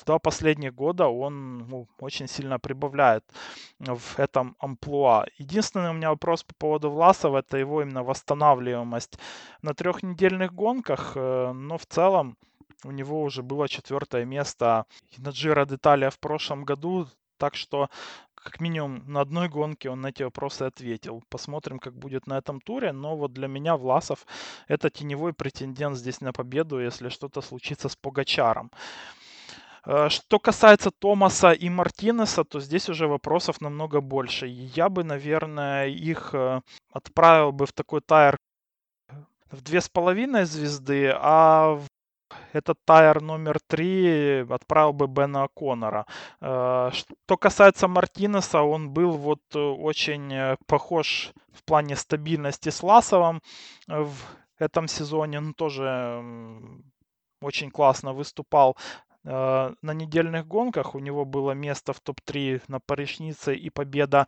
S2: в два последних года он ну, очень сильно прибавляет в этом амплуа. Единственный у меня вопрос по поводу Власова, это его именно восстанавливаемость на трехнедельных гонках, э, но в целом у него уже было четвертое место на Джиро Деталия в прошлом году, так что как минимум на одной гонке он на эти вопросы ответил. Посмотрим, как будет на этом туре. Но вот для меня Власов это теневой претендент здесь на победу, если что-то случится с Погачаром. Э, что касается Томаса и Мартинеса, то здесь уже вопросов намного больше. Я бы, наверное, их э, отправил бы в такой тайр в две с половиной звезды, а в этот тайр номер три отправил бы Бена Коннора. Э, что касается Мартинеса, он был вот очень похож в плане стабильности с Ласовым в этом сезоне. Он тоже очень классно выступал на недельных гонках у него было место в топ-3 на Паришнице и победа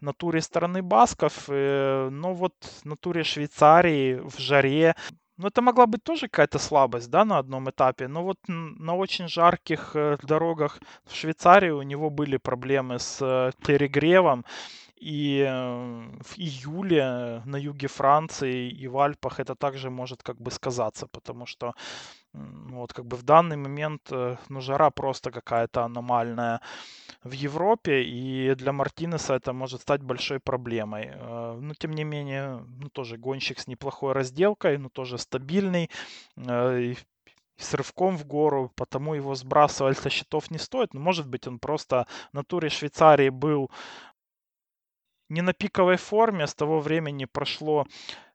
S2: на туре стороны Басков. Э, но вот на туре Швейцарии в жаре ну, это могла быть тоже какая-то слабость, да, на одном этапе. Но вот на очень жарких э, дорогах в Швейцарии у него были проблемы с перегревом. И в июле на юге Франции и в Альпах это также может как бы сказаться, потому что вот как бы в данный момент, э, ну, жара просто какая-то аномальная в Европе, и для Мартинеса это может стать большой проблемой. Э, но, тем не менее, ну, тоже гонщик с неплохой разделкой, ну, тоже стабильный, э, с рывком в гору, потому его сбрасывать со счетов не стоит. Но, может быть, он просто на туре Швейцарии был не на пиковой форме, с того времени прошло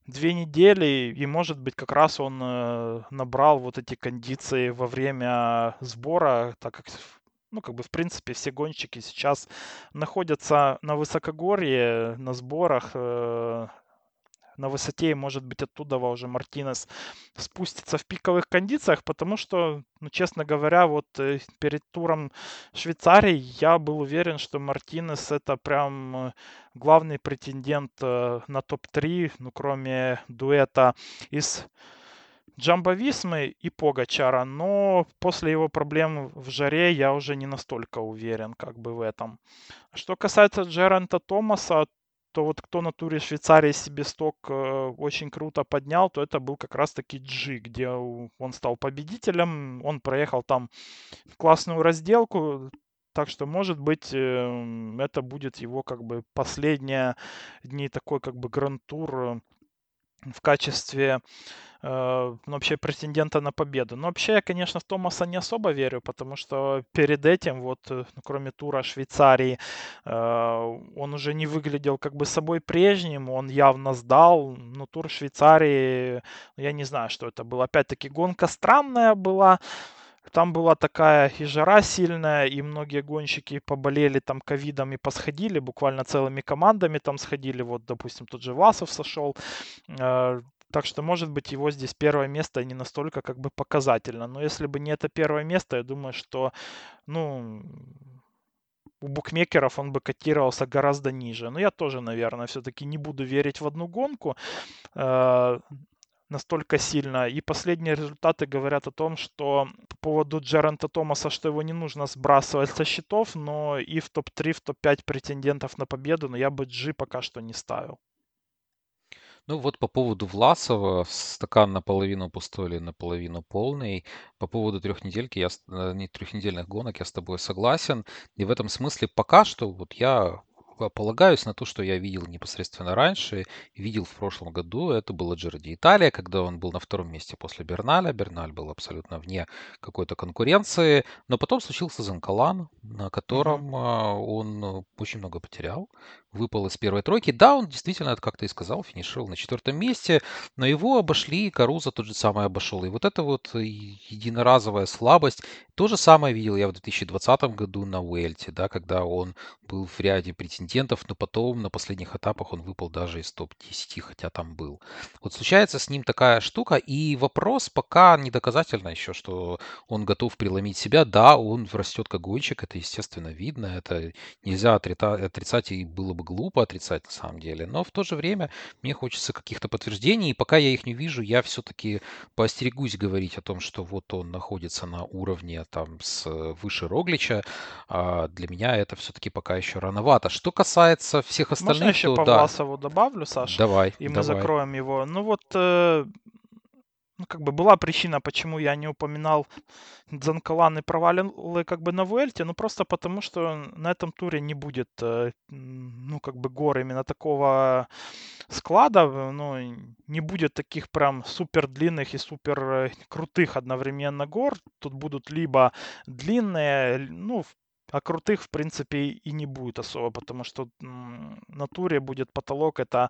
S2: две недели, и, может быть, как раз он э, набрал вот эти кондиции во время сбора, так как ну, как бы, в принципе, все гонщики сейчас находятся на высокогорье, на сборах, э, на высоте, и, может быть, оттуда уже Мартинес спустится в пиковых кондициях, потому что, ну, честно говоря, вот э, перед туром Швейцарии я был уверен, что Мартинес это прям э, главный претендент э, на топ-3, ну, кроме дуэта из Джамбо Висмы и Погачара, но после его проблем в жаре я уже не настолько уверен как бы в этом. Что касается Джерента Томаса, то вот кто на туре Швейцарии себе сток э, очень круто поднял, то это был как раз-таки Джи, где он стал победителем, он проехал там классную разделку, так что, может быть, э, это будет его как бы последние дни такой как бы гранд-тур э, в качестве э, ну, вообще претендента на победу. Но вообще я, конечно, в Томаса не особо верю, потому что перед этим, вот, э, ну, кроме тура Швейцарии, э, он уже не выглядел как бы собой прежним, он явно сдал. Но тур Швейцарии, я не знаю, что это было. Опять-таки, гонка странная была. Там была такая и жара сильная, и многие гонщики поболели там ковидом и посходили, буквально целыми командами там сходили. Вот, допустим, тот же Васов сошел. Э, Так что, может быть, его здесь первое место не настолько как бы показательно. Но если бы не это первое место, я думаю, что, ну, у букмекеров он бы котировался гораздо ниже. Но я тоже, наверное, все-таки не буду верить в одну гонку э, настолько сильно. И последние результаты говорят о том, что по поводу Джерента Томаса, что его не нужно сбрасывать со счетов, но и в топ-3, в топ-5 претендентов на победу, но я бы G пока что не ставил.
S1: Ну вот по поводу Власова, стакан наполовину пустой или наполовину полный. По поводу трехнедельки, я, э, не трехнедельных гонок, я с тобой согласен. И в этом смысле пока что вот я полагаюсь на то, что я видел непосредственно раньше, видел в прошлом году. Это было Джиро Италия, когда он был на втором месте после Берналя. Берналь был абсолютно вне какой-то конкуренции. Но потом случился Занкалан, на котором угу. он очень много потерял выпал из первой тройки. Да, он действительно, как ты и сказал, финишировал на четвертом месте, но его обошли, Каруза тот же самый обошел. И вот эта вот единоразовая слабость, то же самое видел я в 2020 году на Уэльте, да, когда он был в ряде претендентов, но потом на последних этапах он выпал даже из топ-10, хотя там был. Вот случается с ним такая штука, и вопрос пока не доказательно еще, что он готов преломить себя. Да, он растет как гонщик, это естественно видно, это нельзя отрицать, и было бы бы глупо отрицать на самом деле, но в то же время мне хочется каких-то подтверждений, и пока я их не вижу, я все-таки поостерегусь говорить о том, что вот он находится на уровне там с выше Роглича. А для меня это все-таки пока еще рановато. Что касается всех остальных, Можно
S2: еще
S1: то
S2: по Власову добавлю, Саша?
S1: Давай,
S2: И мы
S1: давай.
S2: закроем его. Ну вот э, ну, как бы была причина, почему я не упоминал Дзанкалан и провалил как бы на Вуэльте, ну, просто потому, что на этом туре не будет, э, ну, как бы гор именно такого склада, ну, не будет таких прям супер длинных и супер э, крутых одновременно гор. Тут будут либо длинные, ну, а крутых, в принципе, и не будет особо, потому что на туре будет потолок это,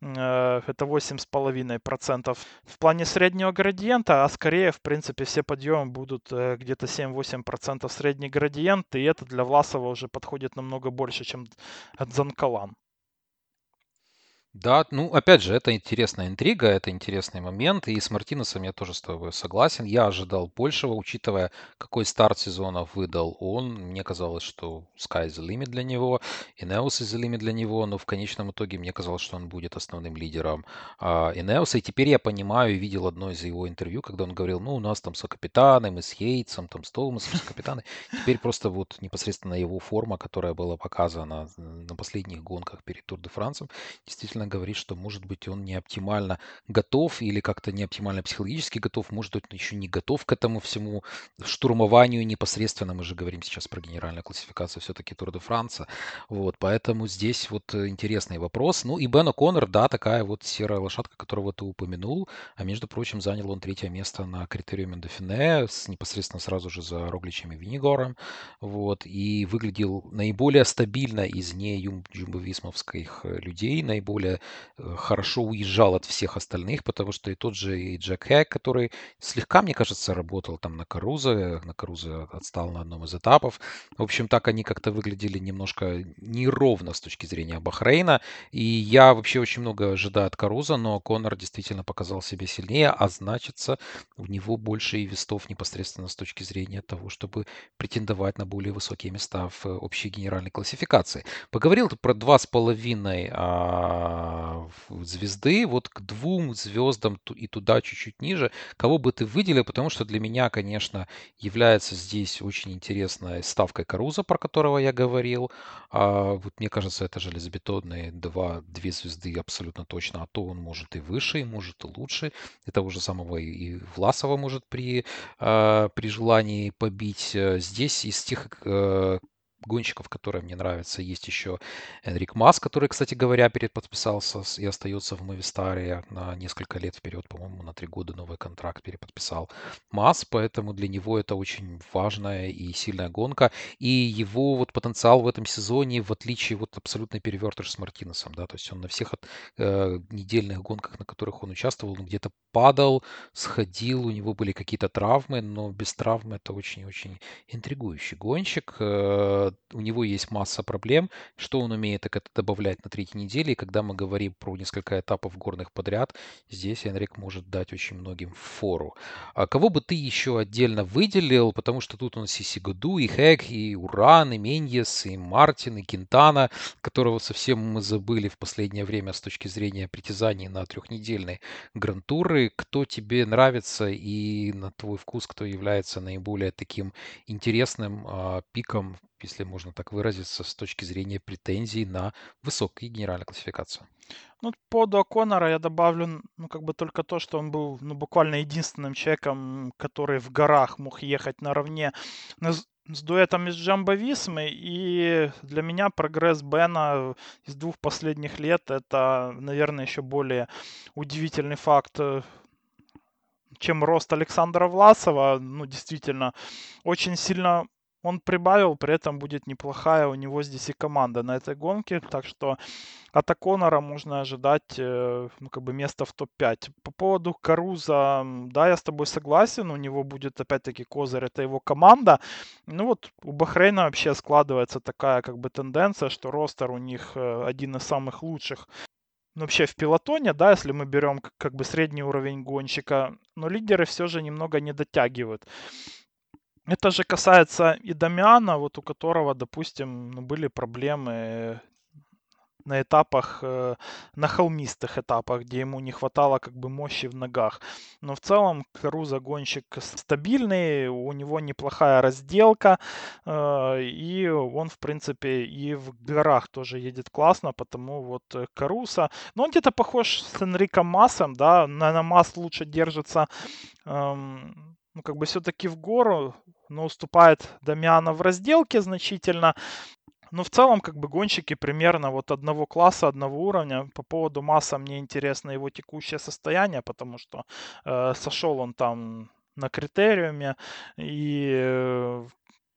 S2: э, это 8,5%. В плане среднего градиента, а скорее, в принципе, все подъемы будут э, где-то 7-8% средний градиент, и это для Власова уже подходит намного больше, чем от Занкалан.
S1: Да, ну, опять же, это интересная интрига, это интересный момент, и с Мартинесом я тоже с тобой согласен. Я ожидал большего, учитывая, какой старт сезона выдал он. Мне казалось, что sky is the limit для него, Ineos is the limit для него, но в конечном итоге мне казалось, что он будет основным лидером а, Ineos. И теперь я понимаю, видел одно из его интервью, когда он говорил, ну, у нас там сокапитаны, мы с Йейтсом, там с Томасом сокапитаны. Теперь просто вот непосредственно его форма, которая была показана на последних гонках перед Тур де Франсом, действительно действительно говорит, что, может быть, он не оптимально готов или как-то не оптимально психологически готов, может быть, он еще не готов к этому всему штурмованию непосредственно. Мы же говорим сейчас про генеральную классификацию все-таки Тур де Франца. Вот, поэтому здесь вот интересный вопрос. Ну и Бен О'Коннор, да, такая вот серая лошадка, которого ты упомянул. А между прочим, занял он третье место на критериуме Дофине, с, непосредственно сразу же за Рогличем и Винигором. Вот, и выглядел наиболее стабильно из не джумбовисмовских э, людей, наиболее Э, хорошо уезжал от всех остальных, потому что и тот же и Джек Хэк, который слегка, мне кажется, работал там на Карузе, на Карузе отстал на одном из этапов. В общем, так они как-то выглядели немножко неровно с точки зрения Бахрейна. И я вообще очень много ожидаю от Каруза, но Конор действительно показал себя сильнее, а значится, у него больше и вестов непосредственно с точки зрения того, чтобы претендовать на более высокие места в общей генеральной классификации. Поговорил про два с половиной а, звезды, вот к двум звездам и туда чуть-чуть ниже, кого бы ты выделил, потому что для меня, конечно, является здесь очень интересной ставкой Каруза, про которого я говорил. А, вот мне кажется, это железобетонные два, две звезды абсолютно точно, а то он может и выше, и может и лучше. И того же самого и Власова может при, а, при желании побить. Здесь из тех э, гонщиков, которые мне нравятся. Есть еще Энрик Мас, который, кстати говоря, переподписался и остается в Мовистаре на несколько лет вперед, по-моему, на три года новый контракт переподписал Мас, поэтому для него это очень важная и сильная гонка. И его вот потенциал в этом сезоне, в отличие вот абсолютно перевертыш с Мартинесом, да, то есть он на всех э, недельных гонках, на которых он участвовал, он где-то падал, сходил, у него были какие-то травмы, но без травмы это очень-очень интригующий гонщик. Э, у него есть масса проблем. Что он умеет, так это добавлять на третьей неделе. И когда мы говорим про несколько этапов горных подряд, здесь Энрик может дать очень многим фору. А кого бы ты еще отдельно выделил? Потому что тут у нас и Сигуду, и Хэк, и Уран, и Меньес, и Мартин, и Кентана, которого совсем мы забыли в последнее время с точки зрения притязаний на трехнедельные грантуры. Кто тебе нравится и на твой вкус, кто является наиболее таким интересным а, пиком, если можно так выразиться, с точки зрения претензий на высокую генеральную классификацию?
S2: Ну, по поводу О'Коннора я добавлю, ну, как бы только то, что он был, ну, буквально единственным человеком, который в горах мог ехать наравне с, с дуэтом из Джамбо Висмы. И для меня прогресс Бена из двух последних лет это, наверное, еще более удивительный факт э, чем рост Александра Власова. Ну, действительно, очень сильно он прибавил, при этом будет неплохая у него здесь и команда на этой гонке, так что от Аконора можно ожидать э, ну, как бы место в топ-5. По поводу Каруза, да, я с тобой согласен, у него будет опять-таки козырь, это его команда. Ну вот у Бахрейна вообще складывается такая как бы тенденция, что ростер у них э, один из самых лучших ну, вообще в пилотоне, да, если мы берем как бы средний уровень гонщика, но лидеры все же немного не дотягивают. Это же касается и Дамиана, вот у которого, допустим, ну, были проблемы на этапах, э, на холмистых этапах, где ему не хватало как бы мощи в ногах. Но в целом Каруза гонщик стабильный, у него неплохая разделка, э, и он, в принципе, и в горах тоже едет классно, потому вот Каруса, ну он где-то похож с Энриком Массом, да, на Масс лучше держится, эм, ну, как бы все-таки в гору, но уступает Дамиана в разделке значительно. Но в целом, как бы гонщики примерно вот одного класса, одного уровня. По поводу масса мне интересно его текущее состояние, потому что э, сошел он там на критериуме и э,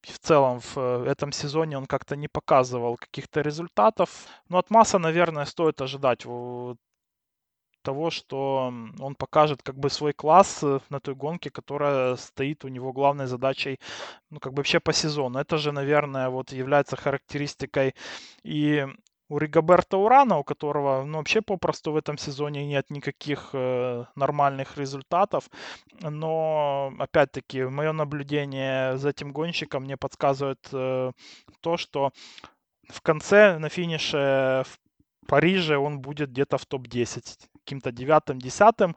S2: в целом в э, этом сезоне он как-то не показывал каких-то результатов. Но от Масса, наверное, стоит ожидать того, что он покажет как бы свой класс э, на той гонке, которая стоит у него главной задачей, ну, как бы вообще по сезону. Это же, наверное, вот является характеристикой и у Ригаберта Урана, у которого ну, вообще попросту в этом сезоне нет никаких э, нормальных результатов. Но, опять-таки, мое наблюдение за этим гонщиком мне подсказывает э, то, что в конце, на финише в Париже он будет где-то в топ-10 каким-то девятым, десятым.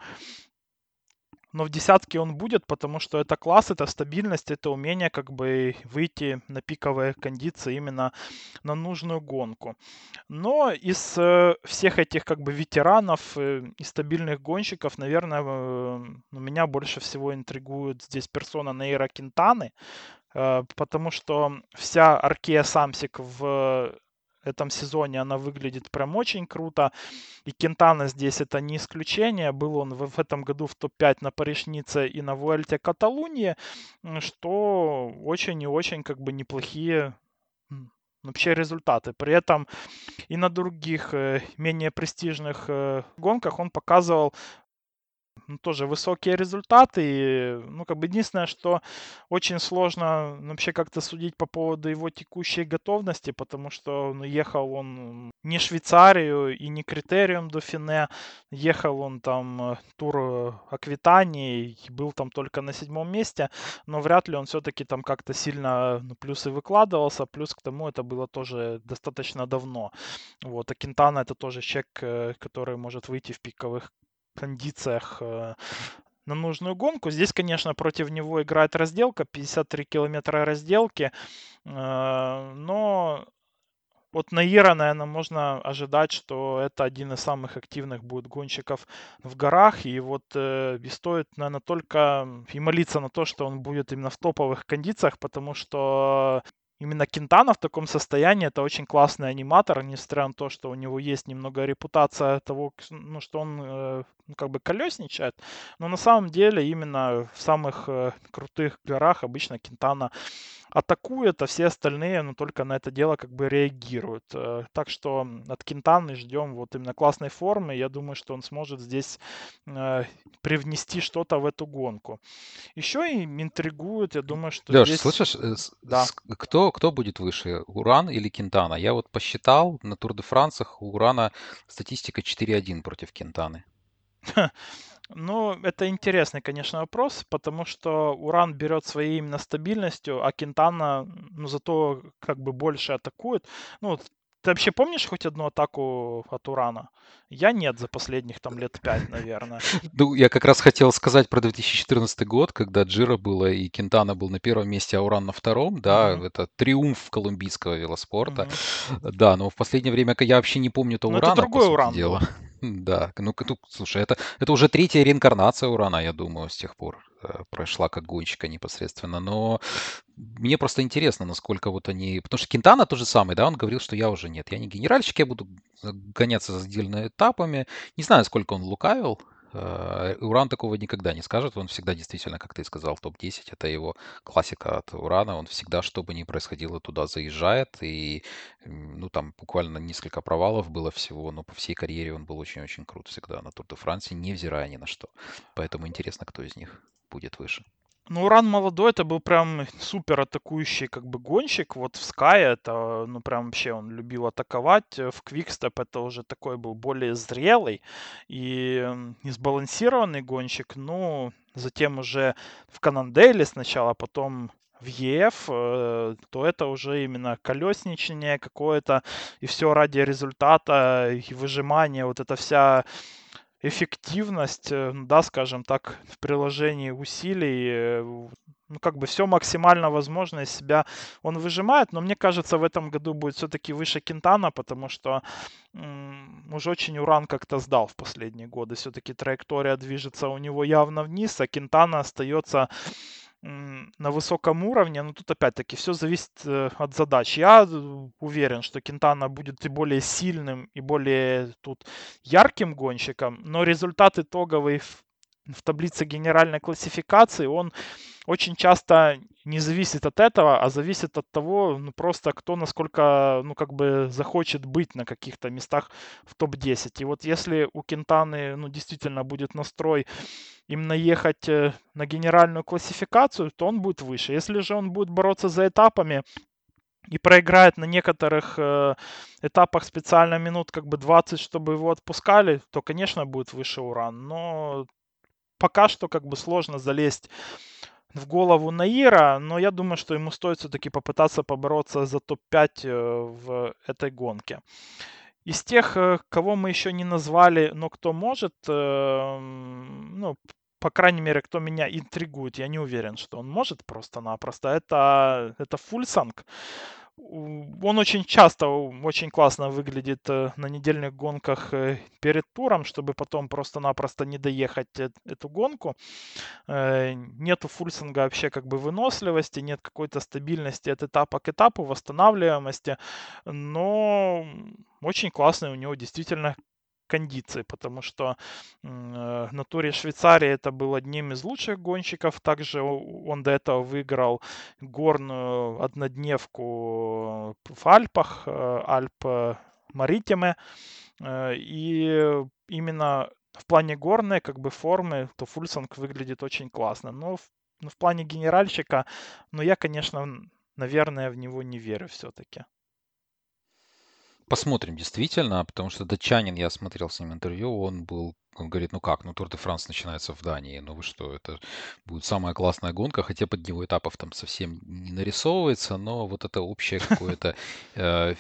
S2: Но в десятке он будет, потому что это класс, это стабильность, это умение как бы выйти на пиковые кондиции именно на нужную гонку. Но из э, всех этих как бы ветеранов э, и стабильных гонщиков, наверное, э, меня больше всего интригует здесь персона Нейра Кентаны, потому что вся Аркея Самсик в этом сезоне она выглядит прям очень круто. И Кентана здесь это не исключение. Был он в, в этом году в топ-5 на Паришнице и на Вуэльте Каталунии, что очень и очень как бы неплохие вообще результаты. При этом и на других э, менее престижных э, гонках он показывал тоже высокие результаты. И, ну, как бы единственное, что очень сложно ну, вообще как-то судить по поводу его текущей готовности, потому что ну, ехал он не Швейцарию и не критериум до Фине, ехал он там э, тур э, Аквитании, был там только на седьмом месте, но вряд ли он все-таки там как-то сильно ну, плюсы выкладывался, плюс к тому это было тоже достаточно давно. Вот, а Кентана это тоже человек, э, который может выйти в пиковых кондициях э, на нужную гонку. Здесь, конечно, против него играет разделка, 53 километра разделки, э, но от Наира, наверное, можно ожидать, что это один из самых активных будет гонщиков в горах. И вот э, и стоит, наверное, только и молиться на то, что он будет именно в топовых кондициях, потому что именно Кентана в таком состоянии. Это очень классный аниматор, несмотря на то, что у него есть немного репутация того, ну, что он э, ну, как бы колесничает, но на самом деле именно в самых э, крутых горах обычно Кентана атакует, а все остальные, ну, только на это дело как бы реагируют. Э, так что от Кентаны ждем вот именно классной формы. Я думаю, что он сможет здесь э, привнести что-то в эту гонку. Еще и интригует, я думаю, что
S1: Леш,
S2: здесь...
S1: слышишь, э,
S2: Да.
S1: кто, кто будет выше, Уран или Кентана? Я вот посчитал, на Тур де Франсах у Урана статистика 4-1 против Кентаны.
S2: Ну, это интересный, конечно, вопрос, потому что Уран берет своей именно стабильностью, а Кентана, ну, зато как бы больше атакует. Ну, ты вообще помнишь хоть одну атаку от Урана? Я нет за последних там лет пять, наверное.
S1: Ну, я как раз хотел сказать про 2014 год, когда Джира было и Кентана был на первом месте, а Уран на втором, да,
S2: Мгм.
S1: это триумф колумбийского велоспорта.
S2: Мгм.
S1: Да, но в последнее время я вообще не помню то
S2: Но это
S1: Урана, по
S2: другой Уран
S1: дела. Да, ну-ка, тут, слушай, это, это уже третья реинкарнация Урана, я думаю, с тех пор э, прошла как гонщика непосредственно. Но мне просто интересно, насколько вот они... Потому что Кентана то же самое, да, он говорил, что я уже нет, я не генеральщик, я буду гоняться за отдельными этапами. Не знаю, сколько он лукавил, Э, Уран такого никогда не скажет. Он всегда действительно, как ты сказал, топ-10. Это его классика от Урана. Он всегда, что бы ни происходило, туда заезжает. И, ну, там буквально несколько провалов было всего, но по всей карьере он был очень-очень крут всегда на Тур де Франции, невзирая ни на что. Поэтому интересно, кто из них будет выше.
S2: Ну, Уран молодой, это был прям супер атакующий как бы гонщик. Вот в Sky это, ну, прям вообще он любил атаковать. В Quickstep это уже такой был более зрелый и несбалансированный гонщик. Ну, затем уже в Кананделе сначала, потом в ЕФ, э, то это уже именно колесничание какое-то, и все ради результата и выжимания, вот эта вся эффективность, э, да, скажем так, в приложении усилий, э, ну, как бы все максимально возможное из себя он выжимает, но мне кажется, в этом году будет все-таки выше Кентана, потому что м, уже очень Уран как-то сдал в последние годы. Все-таки траектория движется у него явно вниз, а Кентана остается на высоком уровне, но тут опять-таки все зависит э, от задач. Я уверен, что Кентана будет и более сильным, и более тут ярким гонщиком, но результат итоговый в, в таблице генеральной классификации, он очень часто не зависит от этого, а зависит от того, ну, просто кто насколько, ну, как бы захочет быть на каких-то местах в топ-10. И вот если у Кентаны, ну, действительно будет настрой именно ехать э, на генеральную классификацию, то он будет выше. Если же он будет бороться за этапами и проиграет на некоторых э, этапах специально минут как бы 20, чтобы его отпускали, то, конечно, будет выше уран. Но пока что как бы сложно залезть в голову Наира, но я думаю, что ему стоит все-таки попытаться побороться за топ-5 э, в этой гонке. Из тех, кого мы еще не назвали, но кто может, ну, по крайней мере, кто меня интригует, я не уверен, что он может просто-напросто, это, это Фульсанг. Он очень часто, очень классно выглядит э, на недельных гонках э, перед туром, чтобы потом просто-напросто не доехать эту гонку. Э, нету фульсинга вообще как бы выносливости, нет какой-то стабильности от этапа к этапу, восстанавливаемости, но очень классный у него действительно кондиции, потому что э, на туре Швейцарии это был одним из лучших гонщиков. Также он до этого выиграл горную однодневку в Альпах, э, Альп Маритиме. Э, и именно в плане горной как бы формы, то Фульсанг выглядит очень классно. Но в, но в плане генеральщика, ну я, конечно, наверное, в него не верю все-таки.
S1: Посмотрим, действительно, потому что датчанин, я смотрел с ним интервью, он был, он говорит, ну как, ну Тур де Франс начинается в Дании, ну вы что, это будет самая классная гонка, хотя под него этапов там совсем не нарисовывается, но вот это общее какое-то э,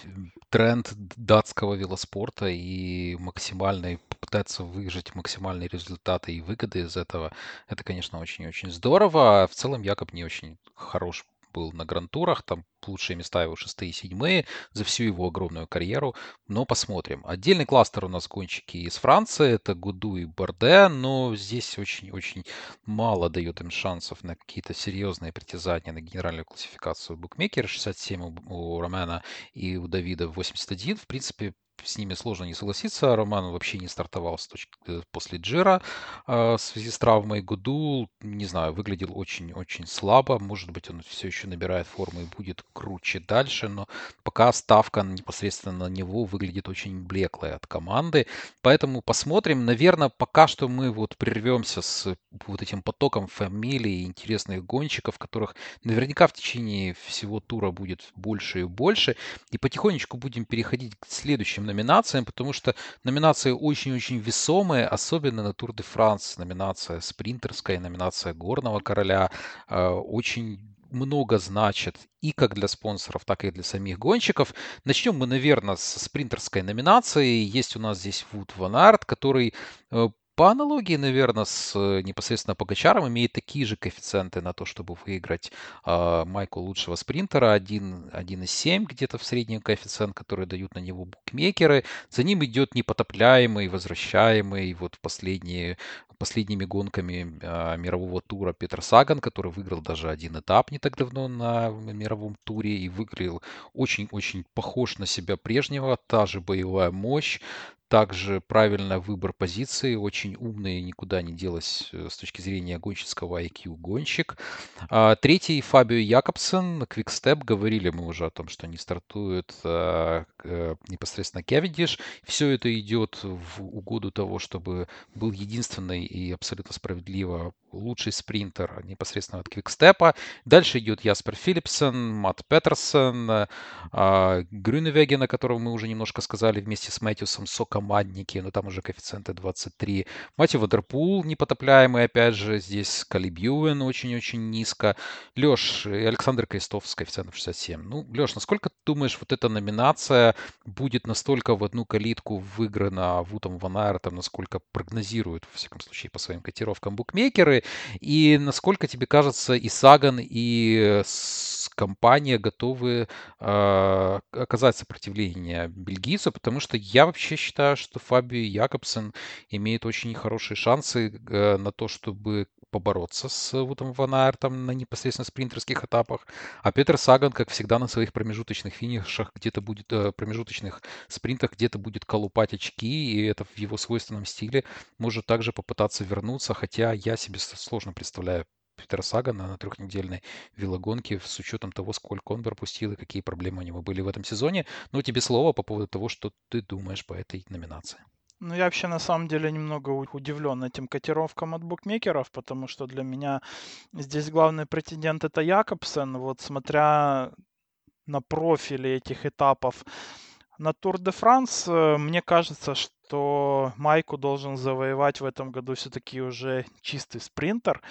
S1: тренд датского велоспорта и максимальный, попытаться выжать максимальные результаты и выгоды из этого, это, конечно, очень-очень здорово. А в целом Якоб не очень хорош был на грантурах, там лучшие места его шестые и седьмые за всю его огромную карьеру, но посмотрим. Отдельный кластер у нас гонщики из Франции, это Гуду и Борде, но здесь очень-очень мало дает им шансов на какие-то серьезные притязания на генеральную классификацию букмекера, 67 у, у Ромена и у Давида 81. В принципе, с ними сложно не согласиться. Роман вообще не стартовал с точки, э, после Джира в связи с травмой. Гудул, не знаю, выглядел очень-очень слабо. Может быть, он все еще набирает форму и будет круче дальше, но пока ставка непосредственно на него выглядит очень блеклой от команды. Поэтому посмотрим. Наверное, пока что мы вот прервемся с вот этим потоком фамилий интересных гонщиков, которых наверняка в течение всего тура будет больше и больше. И потихонечку будем переходить к следующим номинациям, потому что номинации очень-очень весомые, особенно на Тур де Франс. Номинация спринтерская, номинация горного короля. Э, очень много значит и как для спонсоров, так и для самих гонщиков. Начнем мы, наверное, с спринтерской номинации. Есть у нас здесь Вуд Ван Арт, который э, по аналогии, наверное, с э, непосредственно Погачаром имеет такие же коэффициенты на то, чтобы выиграть э, майку лучшего спринтера. 1,7 где-то в среднем коэффициент, который дают на него букмекеры. За ним идет непотопляемый, возвращаемый вот последние последними гонками э, мирового тура Петр Саган, который выиграл даже один этап не так давно на мировом туре и выиграл очень-очень похож на себя прежнего, та же боевая мощь, также правильный выбор позиции, очень умный, никуда не делась э, с точки зрения гонщицкого IQ гонщик. А, третий Фабио Якобсен, Квикстеп, говорили мы уже о том, что они стартуют а, э, непосредственно Кевидиш. Все это идет в угоду того, чтобы был единственный и абсолютно справедливо лучший спринтер непосредственно от Квикстепа. Дальше идет Яспер Филлипсон, Мат Петерсон, а, Грюневеген, о котором мы уже немножко сказали вместе с Мэтьюсом, Сокомандники, но там уже коэффициенты 23. Матью Вадерпул непотопляемый, опять же, здесь Калиб Юэн очень-очень низко. Леш и Александр Крестов с коэффициентом 67. Ну, Леш, насколько ты думаешь, вот эта номинация будет настолько в одну калитку выиграна Вутом Ван Айртом, насколько прогнозируют, во всяком случае, по своим котировкам букмекеры, и насколько тебе кажется, и Саган, и компания готовы э, оказать сопротивление бельгийцу, потому что я вообще считаю, что Фаби Якобсен имеет очень хорошие шансы э, на то, чтобы побороться с Вутом Ван Айртом на непосредственно спринтерских этапах. А Петр Саган, как всегда, на своих промежуточных финишах где-то будет, э, промежуточных спринтах где-то будет колупать очки, и это в его свойственном стиле может также попытаться вернуться, хотя я себе сложно представляю Питера Сагана на трехнедельной велогонке с учетом того, сколько он пропустил и какие проблемы у него были в этом сезоне. Но тебе слово по поводу того, что ты думаешь по этой номинации.
S2: Ну, я вообще на самом деле немного удивлен этим котировкам от букмекеров, потому что для меня здесь главный претендент это Якобсен. Вот смотря на профили этих этапов на Тур де Франс, э, мне кажется, что Майку должен завоевать в этом году все-таки уже чистый спринтер.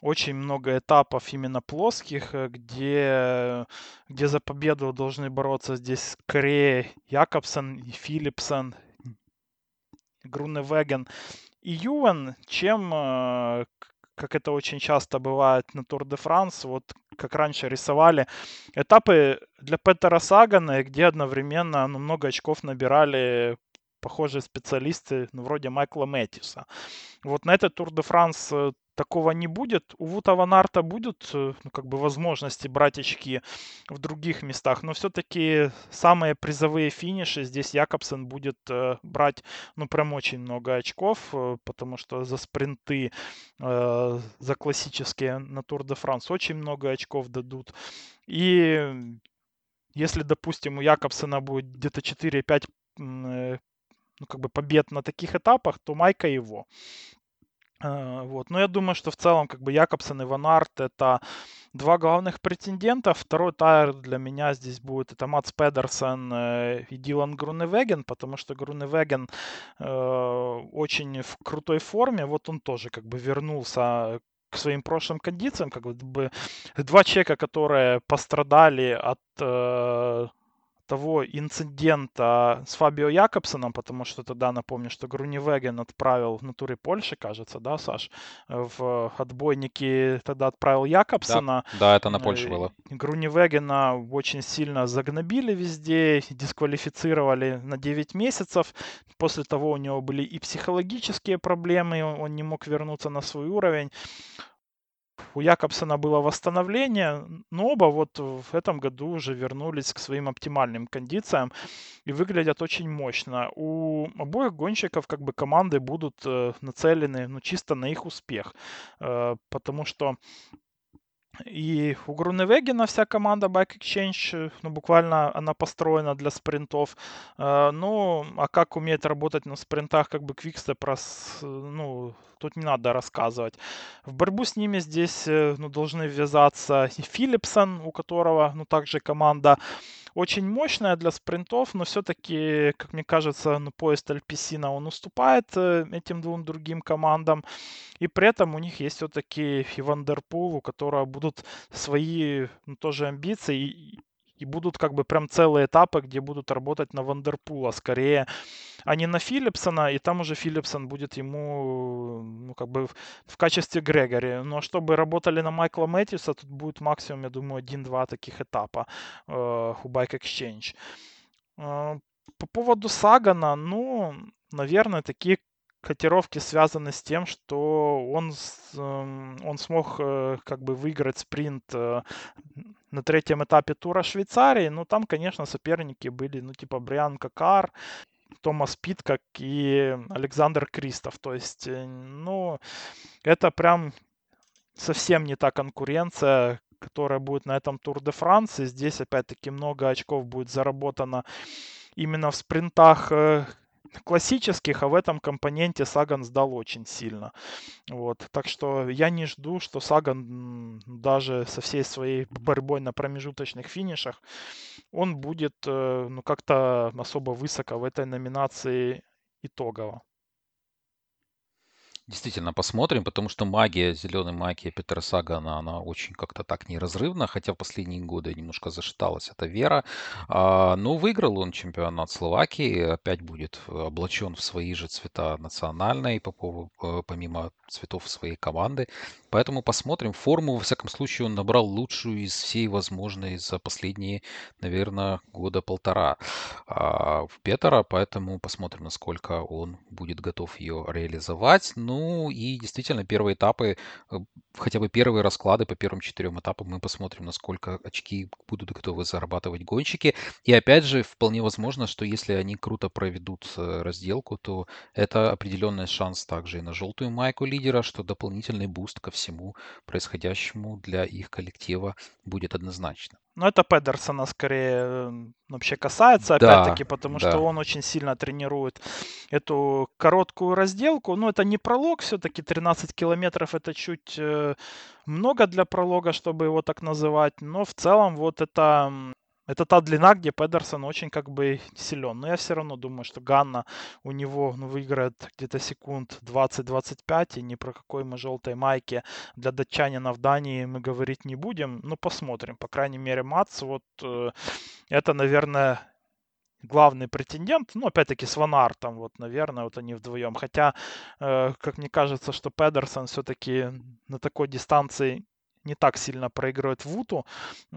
S2: Очень много этапов именно плоских, э, где, где за победу должны бороться здесь скорее Якобсен и Филипсон, Груневеген и Ювен, чем, э, как это очень часто бывает на Тур де Франс, вот как раньше рисовали, этапы для Петера Сагана, где одновременно ну, много очков набирали похожие специалисты, ну, вроде Майкла Мэттиса. Вот на этот Тур де Франс э, такого не будет. У Вута Ванарта будут э, ну, как бы возможности брать очки в других местах, но все-таки самые призовые финиши здесь Якобсен будет э, брать ну прям очень много очков, э, потому что за спринты, э, за классические на Тур де Франс очень много очков дадут. И если, допустим, у Якобсена будет где-то 4-5 э, ну, как бы побед на таких этапах, то Майка его. А, вот. Но я думаю, что в целом как бы Якобсон и Ван Арт это два главных претендента. Второй тайр для меня здесь будет это Матс Педерсон э, и Дилан Груневеген, потому что Груневеген э, очень в крутой форме. Вот он тоже как бы вернулся к своим прошлым кондициям, как бы два человека, которые пострадали от э, того инцидента с Фабио Якобсоном, потому что тогда, напомню, что Грунивеген отправил в натуре Польши, кажется, да, Саш, в отбойники тогда отправил Якобсона.
S1: Да, да это на Польше было.
S2: Грунивегена очень сильно загнобили везде, дисквалифицировали на 9 месяцев. После того у него были и психологические проблемы, он не мог вернуться на свой уровень. У Якобсона было восстановление, но оба вот в этом году уже вернулись к своим оптимальным кондициям и выглядят очень мощно. У обоих гонщиков как бы команды будут э, нацелены ну, чисто на их успех, э, потому что и у Груневегина вся команда Bike Exchange, ну, буквально она построена для спринтов. Э, ну, а как умеет работать на спринтах, как бы Quickstep, раз, ну, тут не надо рассказывать. В борьбу с ними здесь, э, ну, должны ввязаться и Филлипсон, у которого, ну, также команда очень мощная для спринтов, но все-таки, как мне кажется, ну, поезд Альписина, он уступает э, этим двум другим командам. И при этом у них есть все-таки и у которого будут свои ну, тоже амбиции. И, и будут как бы прям целые этапы, где будут работать на Вандерпула скорее, а не на Филлипсона, и там уже Филлипсон будет ему, ну, как бы в, в качестве Грегори. Но чтобы работали на Майкла Мэтьюса, тут будет максимум, я думаю, один-два таких этапа э, у Bike Exchange. Э, по поводу Сагана, ну, наверное, такие котировки связаны с тем, что он, эм, он смог э, как бы выиграть спринт э, на третьем этапе тура Швейцарии. Ну, там, конечно, соперники были, ну, типа Бриан Какар, Томас Питкак и Александр Кристов. То есть, э, ну, это прям совсем не та конкуренция, которая будет на этом Тур де Франс. И здесь, опять-таки, много очков будет заработано именно в спринтах классических, а в этом компоненте Саган сдал очень сильно. Вот. Так что я не жду, что Саган даже со всей своей борьбой на промежуточных финишах, он будет э, ну, как-то особо высоко в этой номинации итогово.
S1: Действительно, посмотрим, потому что магия, зеленая магия Петра Сагана, она очень как-то так неразрывна, хотя в последние годы немножко зашаталась эта вера. А, но выиграл он чемпионат Словакии, опять будет облачен в свои же цвета национальные, э, помимо цветов своей команды. Поэтому посмотрим. Форму, во всяком случае, он набрал лучшую из всей возможной за последние, наверное, года полтора а, в Петера, поэтому посмотрим, насколько он будет готов ее реализовать. Ну и действительно, первые этапы, э, хотя бы первые расклады по первым четырем этапам мы посмотрим, насколько очки будут готовы зарабатывать гонщики. И опять же, вполне возможно, что если они круто проведут э, разделку, то это определенный шанс также и на желтую майку лидера, что дополнительный буст ко всему происходящему для их коллектива будет однозначно.
S2: Но это Педерсона скорее вообще касается, да, опять-таки, потому да. что он очень сильно тренирует эту короткую разделку. Ну, это не пролог, все-таки 13 километров это чуть э, много для пролога, чтобы его так называть. Но в целом вот это это та длина, где Педерсон очень как бы силен. Но я все равно думаю, что Ганна у него ну, выиграет где-то секунд 20-25, и ни про какой мы желтой майке для датчанина в Дании мы говорить не будем. Ну, посмотрим. По крайней мере, Мац, вот э, это, наверное, главный претендент. Ну, опять-таки, с Ван Артом, вот, наверное, вот они вдвоем. Хотя, э, как мне кажется, что Педерсон все-таки на такой дистанции не так сильно проигрывает Вуту э,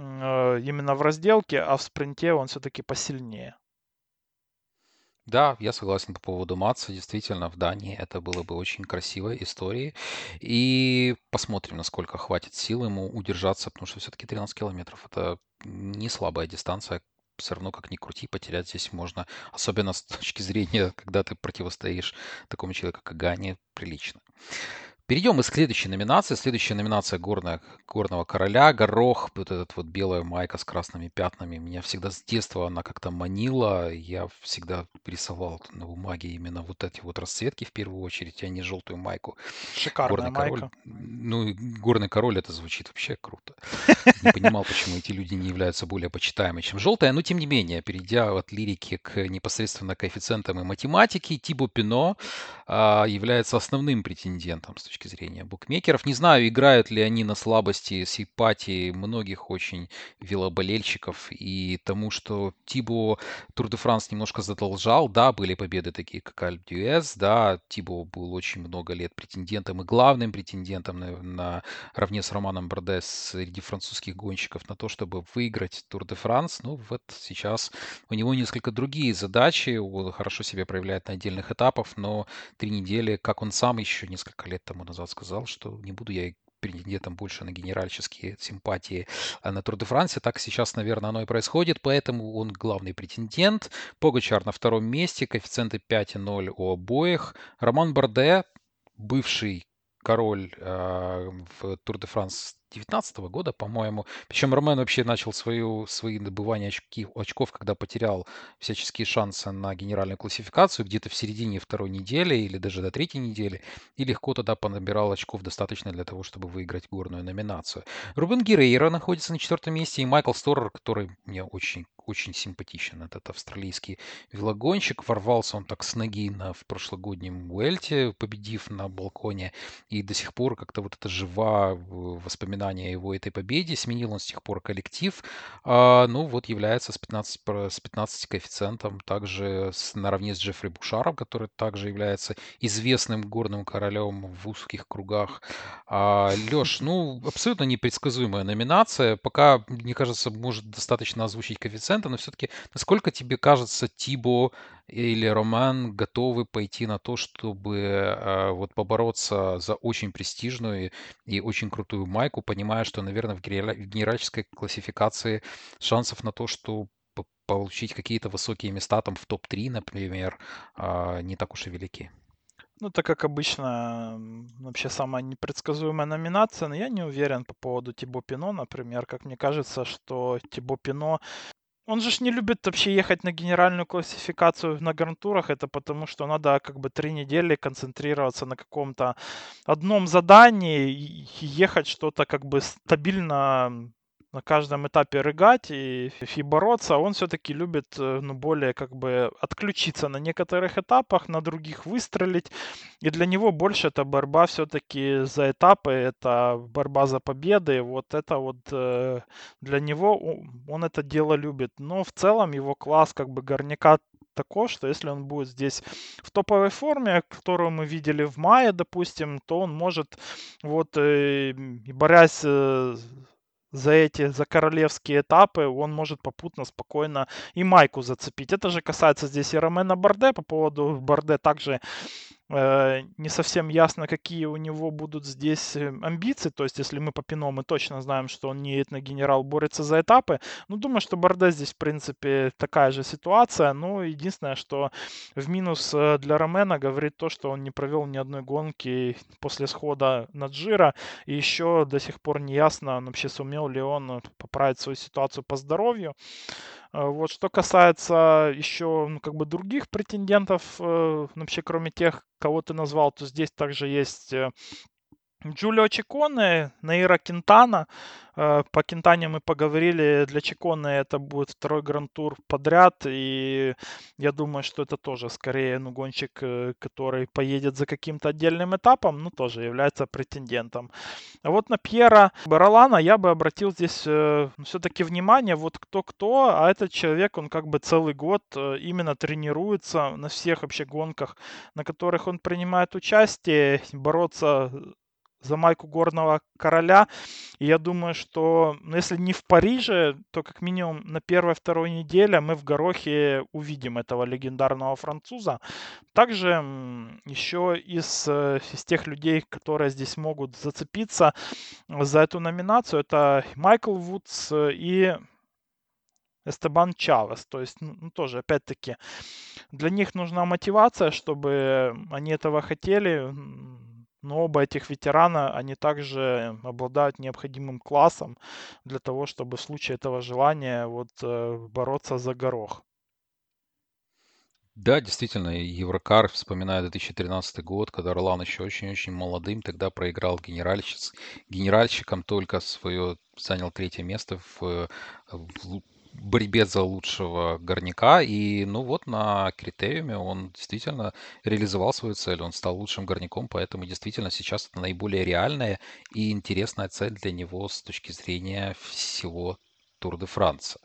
S2: именно в разделке, а в спринте он все-таки посильнее.
S1: Да, я согласен по поводу Матса. Действительно, в Дании это было бы очень красивой историей. И посмотрим, насколько хватит сил ему удержаться, потому что все-таки 13 километров– это не слабая дистанция. Все равно, как ни крути, потерять здесь можно. Особенно с точки зрения, когда ты противостоишь такому человеку, как Гани, прилично. Перейдем к следующей номинации. Следующая номинация горная, «Горного короля». Горох, вот этот вот белая майка с красными пятнами. Меня всегда с детства она как-то манила. Я всегда рисовал на бумаге именно вот эти вот расцветки в первую очередь, а не желтую майку.
S2: Шикарная горный майка.
S1: Король. Ну, горный король, это звучит вообще круто. Не понимал, почему эти люди не являются более почитаемыми, чем желтая. Но, тем не менее, перейдя от лирики к непосредственно коэффициентам и математике, Тибо Пино а, является основным претендентом с точки зрения букмекеров. Не знаю, играют ли они на слабости, симпатии многих очень велоболельщиков и тому, что Тибо Тур де Франс немножко задолжал. Да, были победы такие, как Альп Дюэс, да, Тибо был очень много лет претендентом и главным претендентом на, на равне с Романом Бордес среди французских гонщиков на то, чтобы выиграть Тур де Франс. Ну, вот сейчас у него несколько другие задачи. Он хорошо себя проявляет на отдельных этапах, но три недели, как он сам еще несколько лет тому назад сказал, что не буду я претендентом больше на генеральческие симпатии а на Тур де Франсе. Так сейчас, наверное, оно и происходит, поэтому он главный претендент. Погачар на втором месте, коэффициенты 5,0 у обоих. Роман Барде, бывший король э, в Тур де Франс 2019 года, по-моему. Причем Ромен вообще начал свою, свои добывания очки, очков, когда потерял всяческие шансы на генеральную классификацию где-то в середине второй недели или даже до третьей недели. И легко тогда понабирал очков достаточно для того, чтобы выиграть горную номинацию. Рубен Гирейро находится на четвертом месте. И Майкл Сторер, который мне очень очень симпатичен этот австралийский велогонщик. Ворвался он так с ноги на, в прошлогоднем Уэльте, победив на балконе. И до сих пор как-то вот это жива воспоминание воспоминания о его этой победе. Сменил он с тех пор коллектив. А, ну, вот является с 15, с 15 коэффициентом также с, наравне с Джеффри Бушаром, который также является известным горным королем в узких кругах. А, Леш, ну, абсолютно непредсказуемая номинация. Пока, мне кажется, может достаточно озвучить коэффициенты, но все-таки насколько тебе кажется, Тибо или Роман готовы пойти на то, чтобы э, вот побороться за очень престижную и очень крутую майку, понимая, что, наверное, в генеральской классификации шансов на то, что получить какие-то высокие места там в топ-3, например, а, не так уж и велики.
S2: Ну, так как обычно вообще самая непредсказуемая номинация, но я не уверен по поводу Тибо Пино, например. Как мне кажется, что Тибо Пино он же ж не любит вообще ехать на генеральную классификацию на грантурах. Это потому, что надо как бы три недели концентрироваться на каком-то одном задании и ехать что-то как бы стабильно на каждом этапе рыгать и, и бороться, он все-таки любит, э, ну, более как бы отключиться на некоторых этапах, на других выстрелить. И для него больше это борьба все-таки за этапы, это борьба за победы. Вот это вот э, для него он это дело любит. Но в целом его класс как бы горняка таков, что если он будет здесь в топовой форме, которую мы видели в мае, допустим, то он может вот э, борясь за эти, за королевские этапы, он может попутно, спокойно и майку зацепить. Это же касается здесь и Ромена Барде. По поводу Барде также не совсем ясно, какие у него будут здесь э, амбиции. То есть, если мы по Пино, мы точно знаем, что он не генерал борется за этапы. Ну, думаю, что Барде здесь, в принципе, такая же ситуация. Ну, единственное, что в минус э, для Ромена говорит то, что он не провел ни одной гонки после схода на Джира. И еще до сих пор не ясно, вообще сумел ли он поправить свою ситуацию по здоровью. А, вот, что касается еще ну, как бы других претендентов, э, вообще кроме тех, кого ты назвал, то здесь также есть э, Джулио Чиконе, Наира Кентана. Э, по Кентане мы поговорили. Для Чиконе это будет второй гранд-тур подряд. И я думаю, что это тоже скорее ну, гонщик, э, который поедет за каким-то отдельным этапом, ну, тоже является претендентом. А вот на Пьера Баралана я бы обратил здесь э, все-таки внимание, вот кто-кто, а этот человек, он как бы целый год именно тренируется на всех вообще гонках, на которых он принимает участие, бороться за майку горного короля. И я думаю, что ну, если не в Париже, то как минимум на первой-второй неделе мы в Горохе увидим этого легендарного француза. Также еще из, э, из тех людей, которые здесь могут зацепиться за эту номинацию, это Майкл Вудс и Эстебан Чавес. То есть, ну, тоже, опять-таки, для них нужна мотивация, чтобы они этого хотели но оба этих ветерана, они также обладают необходимым классом для того, чтобы в случае этого желания вот э, бороться за горох.
S1: Да, действительно, Еврокар, вспоминая 2013 год, когда Орлан еще очень-очень молодым, тогда проиграл генеральщиц, генеральщикам только свое, занял третье место в, в борьбе за лучшего горняка. И, ну вот, на критериуме он действительно реализовал свою цель. Он стал лучшим горняком, поэтому действительно сейчас это наиболее реальная и интересная цель для него с точки зрения всего Тур де Франса.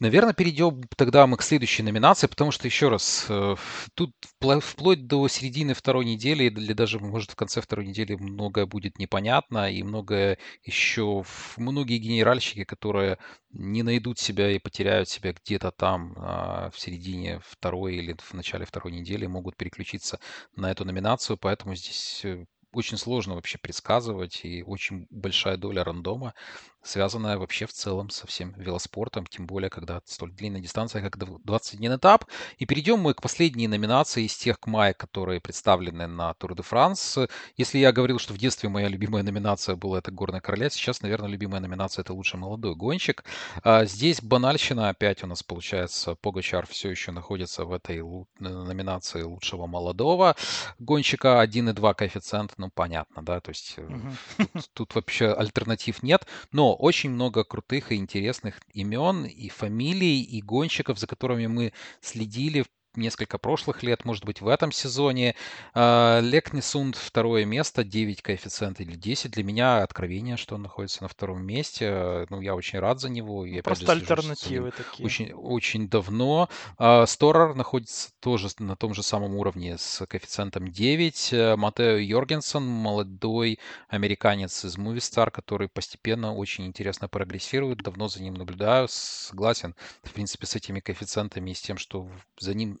S1: Наверное, перейдем тогда мы к следующей номинации, потому что, еще раз, э, тут вплоть до середины второй недели, или даже, может, в конце второй недели многое будет непонятно, и многое еще, многие генеральщики, которые не найдут себя и потеряют себя где-то там а, в середине второй или в начале второй недели, могут переключиться на эту номинацию, поэтому здесь э, очень сложно вообще предсказывать, и очень большая доля рандома, связанная вообще в целом со всем велоспортом, тем более, когда столь длинная дистанция, как 21 этап. И перейдем мы к последней номинации из тех к мая, которые представлены на Тур де Франс. Если я говорил, что в детстве моя любимая номинация была это «Горная короля», сейчас, наверное, любимая номинация это «Лучший молодой гонщик». А здесь банальщина опять у нас получается. Погачар все еще находится в этой номинации лучшего молодого гонщика. 1,2 коэффициент, ну, понятно, да, то есть угу. тут, тут вообще альтернатив нет. Но очень много крутых и интересных имен и фамилий, и гонщиков, за которыми мы следили несколько прошлых лет, может быть, в этом сезоне. А, Лекнесунд второе место, 9 коэффициент или 10. Для меня откровение, что он находится на втором месте. Ну, я очень рад за него.
S2: Ну, просто же, альтернативы такие.
S1: Очень, очень давно. А, Сторер находится тоже на том же самом уровне с коэффициентом 9. Матео Йоргенсен, молодой американец из Movistar, который постепенно очень интересно прогрессирует. Давно за ним наблюдаю. Согласен, в принципе, с этими коэффициентами и с тем, что за ним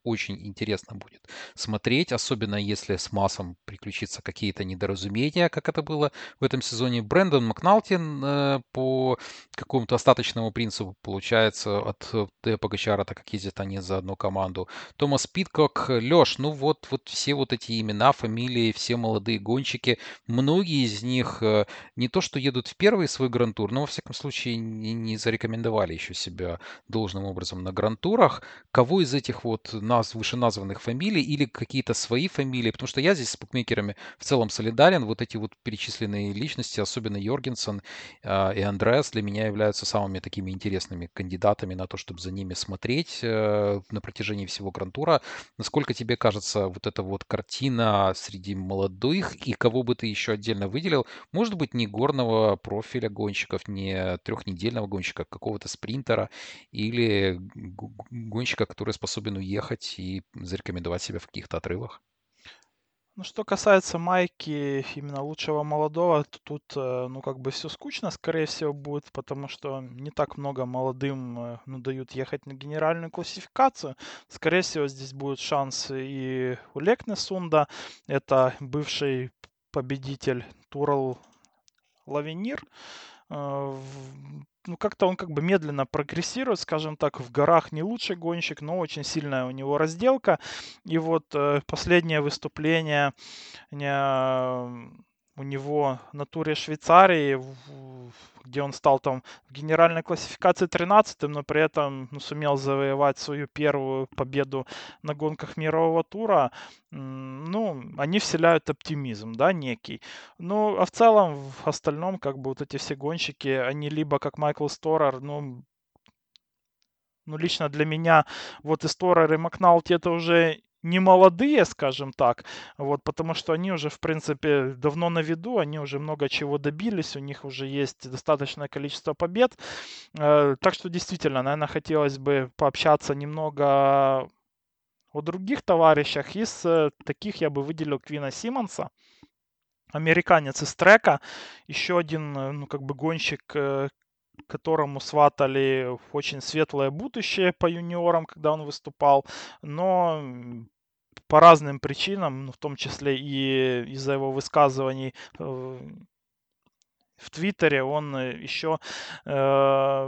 S1: очень интересно будет смотреть, особенно если с массом приключится какие-то недоразумения, как это было в этом сезоне. Брэндон Макналтин э, по какому-то остаточному принципу получается от Т. Погачара, так как ездят они за одну команду. Томас Питкок, Леш, ну вот, вот все вот эти имена, фамилии, все молодые гонщики, многие из них э, не то, что едут в первый свой грантур, но во всяком случае не, не зарекомендовали еще себя должным образом на грантурах. Кого из этих вот нас, вышеназванных фамилий или какие-то свои фамилии, потому что я здесь с букмекерами в целом солидарен. Вот эти вот перечисленные личности, особенно Йоргенсен э, и Андреас, для меня являются самыми такими интересными кандидатами на то, чтобы за ними смотреть э, на протяжении всего грантура. Насколько тебе кажется вот эта вот картина среди молодых и кого бы ты еще отдельно выделил? Может быть, не горного профиля гонщиков, не трехнедельного гонщика, а какого-то спринтера или гонщика, который способен уехать поехать и зарекомендовать себя в каких-то отрывах.
S2: Ну, что касается майки именно лучшего молодого, то тут, э, ну, как бы все скучно, скорее всего, будет, потому что не так много молодым, э, ну, дают ехать на генеральную классификацию. Скорее всего, здесь будет шанс и у Лекнесунда, это бывший победитель Турал Лавенир, э, ну, как-то он как бы медленно прогрессирует, скажем так, в горах не лучший гонщик, но очень сильная у него разделка. И вот э, последнее выступление э, у него на туре Швейцарии, где он стал там в генеральной классификации 13 но при этом ну, сумел завоевать свою первую победу на гонках мирового тура, ну, они вселяют оптимизм, да, некий. Ну, а в целом, в остальном, как бы вот эти все гонщики, они либо как Майкл Сторер, ну, ну, лично для меня вот и Сторер, и Макналти это уже не молодые, скажем так, вот, потому что они уже, в принципе, давно на виду, они уже много чего добились, у них уже есть достаточное количество побед. Э, так что действительно, наверное, хотелось бы пообщаться немного о других товарищах. Из э, таких я бы выделил Квина Симмонса, американец из трека, еще один, э, ну, как бы гонщик, которому сватали очень светлое будущее по юниорам, когда он выступал, но по разным причинам, ну, в том числе и из-за его высказываний э, в Твиттере, он еще, э,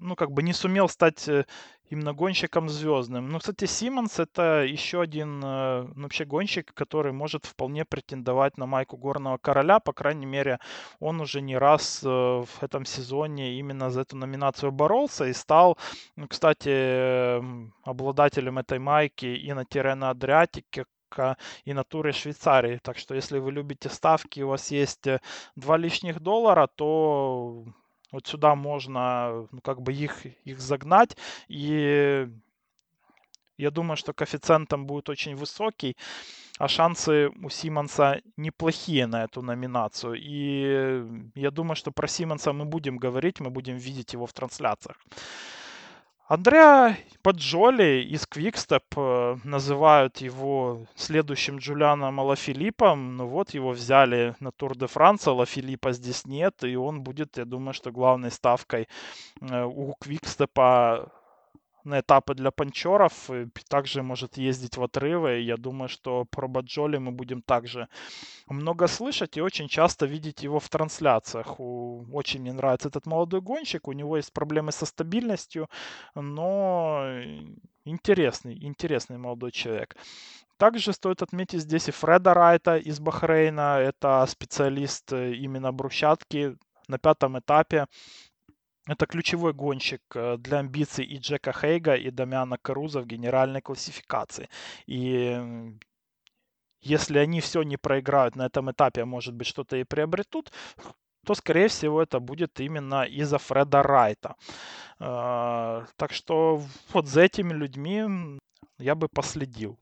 S2: ну, как бы не сумел стать э, именно гонщиком звездным. Ну, кстати, Симмонс это еще один э, ну, вообще гонщик, который может вполне претендовать на майку горного короля. По крайней мере, он уже не раз э, в этом сезоне именно за эту номинацию боролся и стал, ну, кстати, э, обладателем этой майки и на Тирена Адриатике, и на туре Швейцарии. Так что если вы любите ставки, у вас есть э, два лишних доллара, то вот сюда можно ну, как бы их, их загнать. И я думаю, что коэффициент там будет очень высокий, а шансы у Симонса неплохие на эту номинацию. И я думаю, что про Симонса мы будем говорить, мы будем видеть его в трансляциях. Андреа Паджоли из Квикстеп э, называют его следующим Джулианом Алафилиппом. Ну вот, его взяли на Тур де Франс, Алафилиппа здесь нет, и он будет, я думаю, что главной ставкой э, у Квикстепа на этапы для панчеров, и также может ездить в отрывы. Я думаю, что про Баджоли мы будем также много слышать и очень часто видеть его в трансляциях. Очень мне нравится этот молодой гонщик, у него есть проблемы со стабильностью, но интересный, интересный молодой человек. Также стоит отметить здесь и Фреда Райта из Бахрейна. Это специалист э, именно брусчатки на пятом этапе. Это ключевой гонщик э, для амбиций и Джека Хейга, и Дамиана Каруза в генеральной классификации. И если они все не проиграют на этом этапе, а может быть что-то и приобретут, то, скорее всего, это будет именно из-за Фреда Райта. Э, так что вот за этими людьми я бы последил.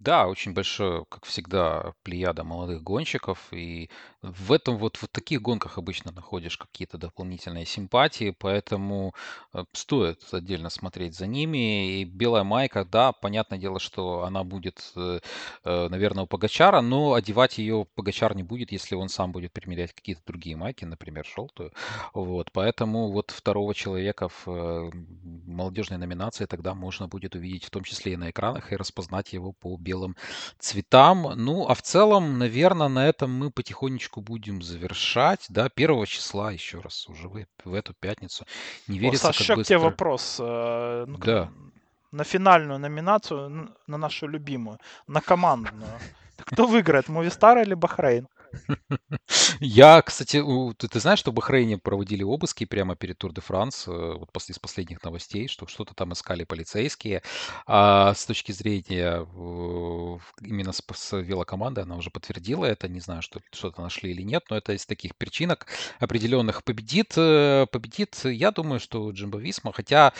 S1: Да, очень большое, как всегда, плеяда молодых гонщиков, и в этом вот в таких гонках обычно находишь какие-то дополнительные симпатии, поэтому э, стоит отдельно смотреть за ними. И белая майка, да, понятное дело, что она будет, э, э, наверное, у Погачара, но одевать ее Погачар не будет, если он сам будет примерять какие-то другие майки, например, желтую. Вот, поэтому вот второго человека в молодежной номинации тогда можно будет увидеть в том числе и на экранах и распознать его по белым цветам. Ну, а в целом, наверное, на этом мы потихонечку будем завершать. Да, первого числа, еще раз, уже в, в эту пятницу. Не
S2: О,
S1: верится,
S2: Саш,
S1: как
S2: еще к
S1: быстро.
S2: тебе вопрос. э, ну,
S1: Да.
S2: На финальную номинацию, на нашу любимую, на командную. Кто выиграет, Мувистар или Бахрейн?
S1: Я, кстати, у- ты, ты знаешь, что в Бахрейне проводили обыски прямо перед Тур де Франс, э, вот после, из последних новостей, что что-то там искали полицейские. А с точки зрения э, именно с, с велокоманды, она уже подтвердила это, не знаю, что что-то нашли или нет, но это из таких причинок определенных. Победит, э, победит, я думаю, что Джимбо Висма, хотя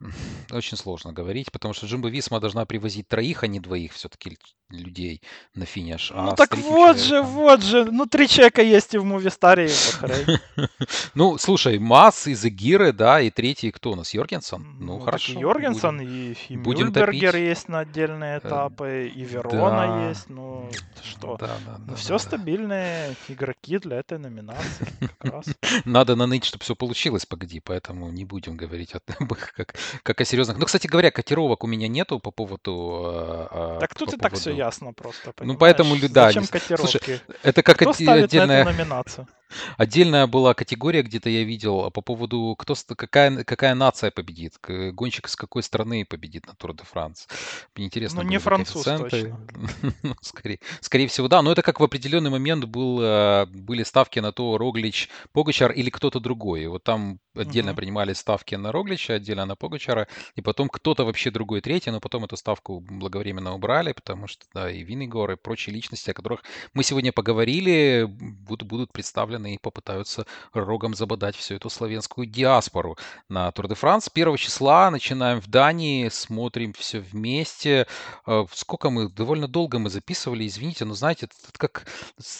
S1: м, очень сложно говорить, потому что Джимбо Висма должна привозить троих, а не двоих все-таки людей на финиш.
S2: Ну
S1: а с
S2: так
S1: третьим
S2: вот же,
S1: человеком-
S2: вот же. Ну, три человека есть и в Мувистаре, и в Бахрейне.
S1: Ну, слушай, Масс и Загиры, да, и третий кто у нас? Йоргенсон? Ну, хорошо.
S2: и Йоргенсон,
S1: будем.
S2: и, и
S1: будем
S2: Мюльбергер
S1: топить.
S2: есть на отдельные
S1: Э,
S2: этапы, и Верона
S1: да.
S2: есть. Ну, что?
S1: Да, да,
S2: Ну,
S1: да,
S2: все
S1: да, да.
S2: стабильные игроки для этой номинации. Как раз.
S1: Надо наныть, чтобы все получилось, погоди, поэтому не будем говорить о их как, как о серьезных. Ну, кстати говоря, котировок у меня нету по поводу... э, э,
S2: Так тут
S1: по
S2: и так все ясно просто.
S1: Ну, поэтому, да,
S2: Зачем котировки?
S1: слушай, Это как
S2: Кто
S1: отде-
S2: ставит на
S1: отдельная...
S2: эту номинацию?
S1: Отдельная была категория, где-то я видел, а по поводу, кто, какая, какая нация победит, гонщик из какой страны победит на Тур де Франс. Мне интересно
S2: Ну, не француз
S1: коэффициенты. Ну, скорее, скорее всего, да. Но это как в определенный момент был, э, были ставки на то, Роглич, Погачар или кто-то другой. И вот там отдельно
S2: Мгм.
S1: принимали ставки на Роглича, отдельно на Погачара, и потом кто-то вообще другой третий, но потом эту ставку благовременно убрали, потому что, да, и Виннигор, и прочие личности, о которых мы сегодня поговорили, будут, будут представлены и попытаются рогом забодать всю эту славянскую диаспору на Тур де Франс. 1 числа начинаем в Дании, смотрим все вместе. Э, Сколько мы, довольно долго мы записывали, извините, но знаете, это как,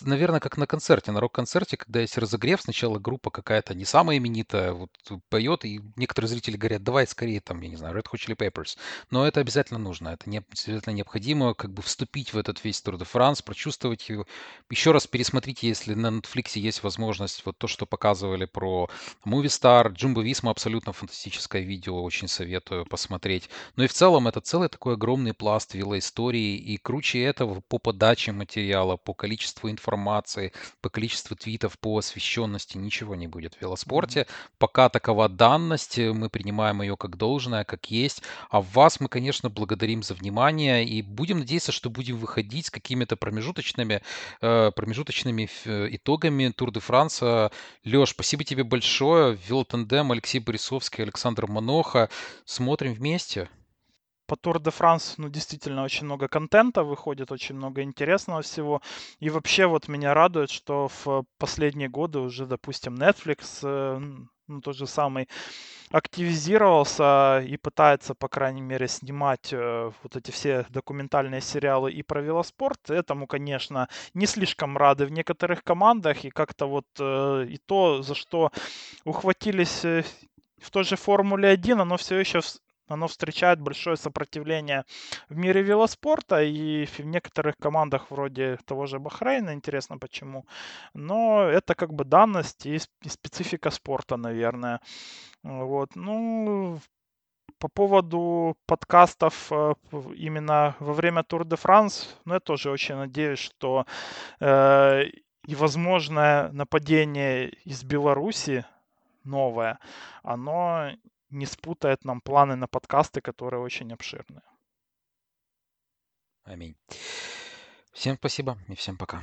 S1: наверное, как на концерте, на рок-концерте, когда есть разогрев, сначала группа какая-то не самая именитая, вот поет, и некоторые зрители говорят, давай скорее, там, я не знаю, Red Hot Chili Peppers. Но это обязательно нужно, это не, обязательно необходимо, как бы вступить в этот весь Тур де Франс, прочувствовать его. Еще раз пересмотрите, если на Netflix есть возможность, вот то, что показывали про Movistar, Jumbo Visma, абсолютно фантастическое видео, очень советую посмотреть. Ну и в целом это целый такой огромный пласт велоистории, и круче этого по подаче материала, по количеству информации, по количеству твитов, по освещенности ничего не будет в велоспорте. Пока такова данность, э, мы принимаем ее как должное, как есть. А вас мы, конечно, благодарим за внимание и будем надеяться, что будем выходить с какими-то промежуточными, э, промежуточными э, итогами Тур де Франса. Леш, спасибо тебе большое. Велотандем, Алексей Борисовский, Александр Маноха. Смотрим вместе.
S2: по Тур де Франс, ну, действительно, очень много контента выходит, очень много интересного всего. И вообще вот меня радует, что в последние годы уже, допустим, Netflix, ну, тот же самый, активизировался и пытается, по крайней мере, снимать э, вот эти все документальные сериалы и про велоспорт. Этому, конечно, не слишком рады в некоторых командах, и как-то вот э, и то, за что ухватились э, в той же Формуле 1, оно все еще оно встречает большое сопротивление в мире велоспорта и в некоторых командах вроде того же Бахрейна, интересно почему. Но это как бы данность и, специфика спорта, наверное. Вот. Ну, по поводу подкастов э, именно во время Тур де Франс, ну, я тоже очень надеюсь, что э, и возможное нападение из Беларуси новое, оно не спутает нам планы на подкасты, которые очень обширные.
S1: Аминь. Всем спасибо и всем пока.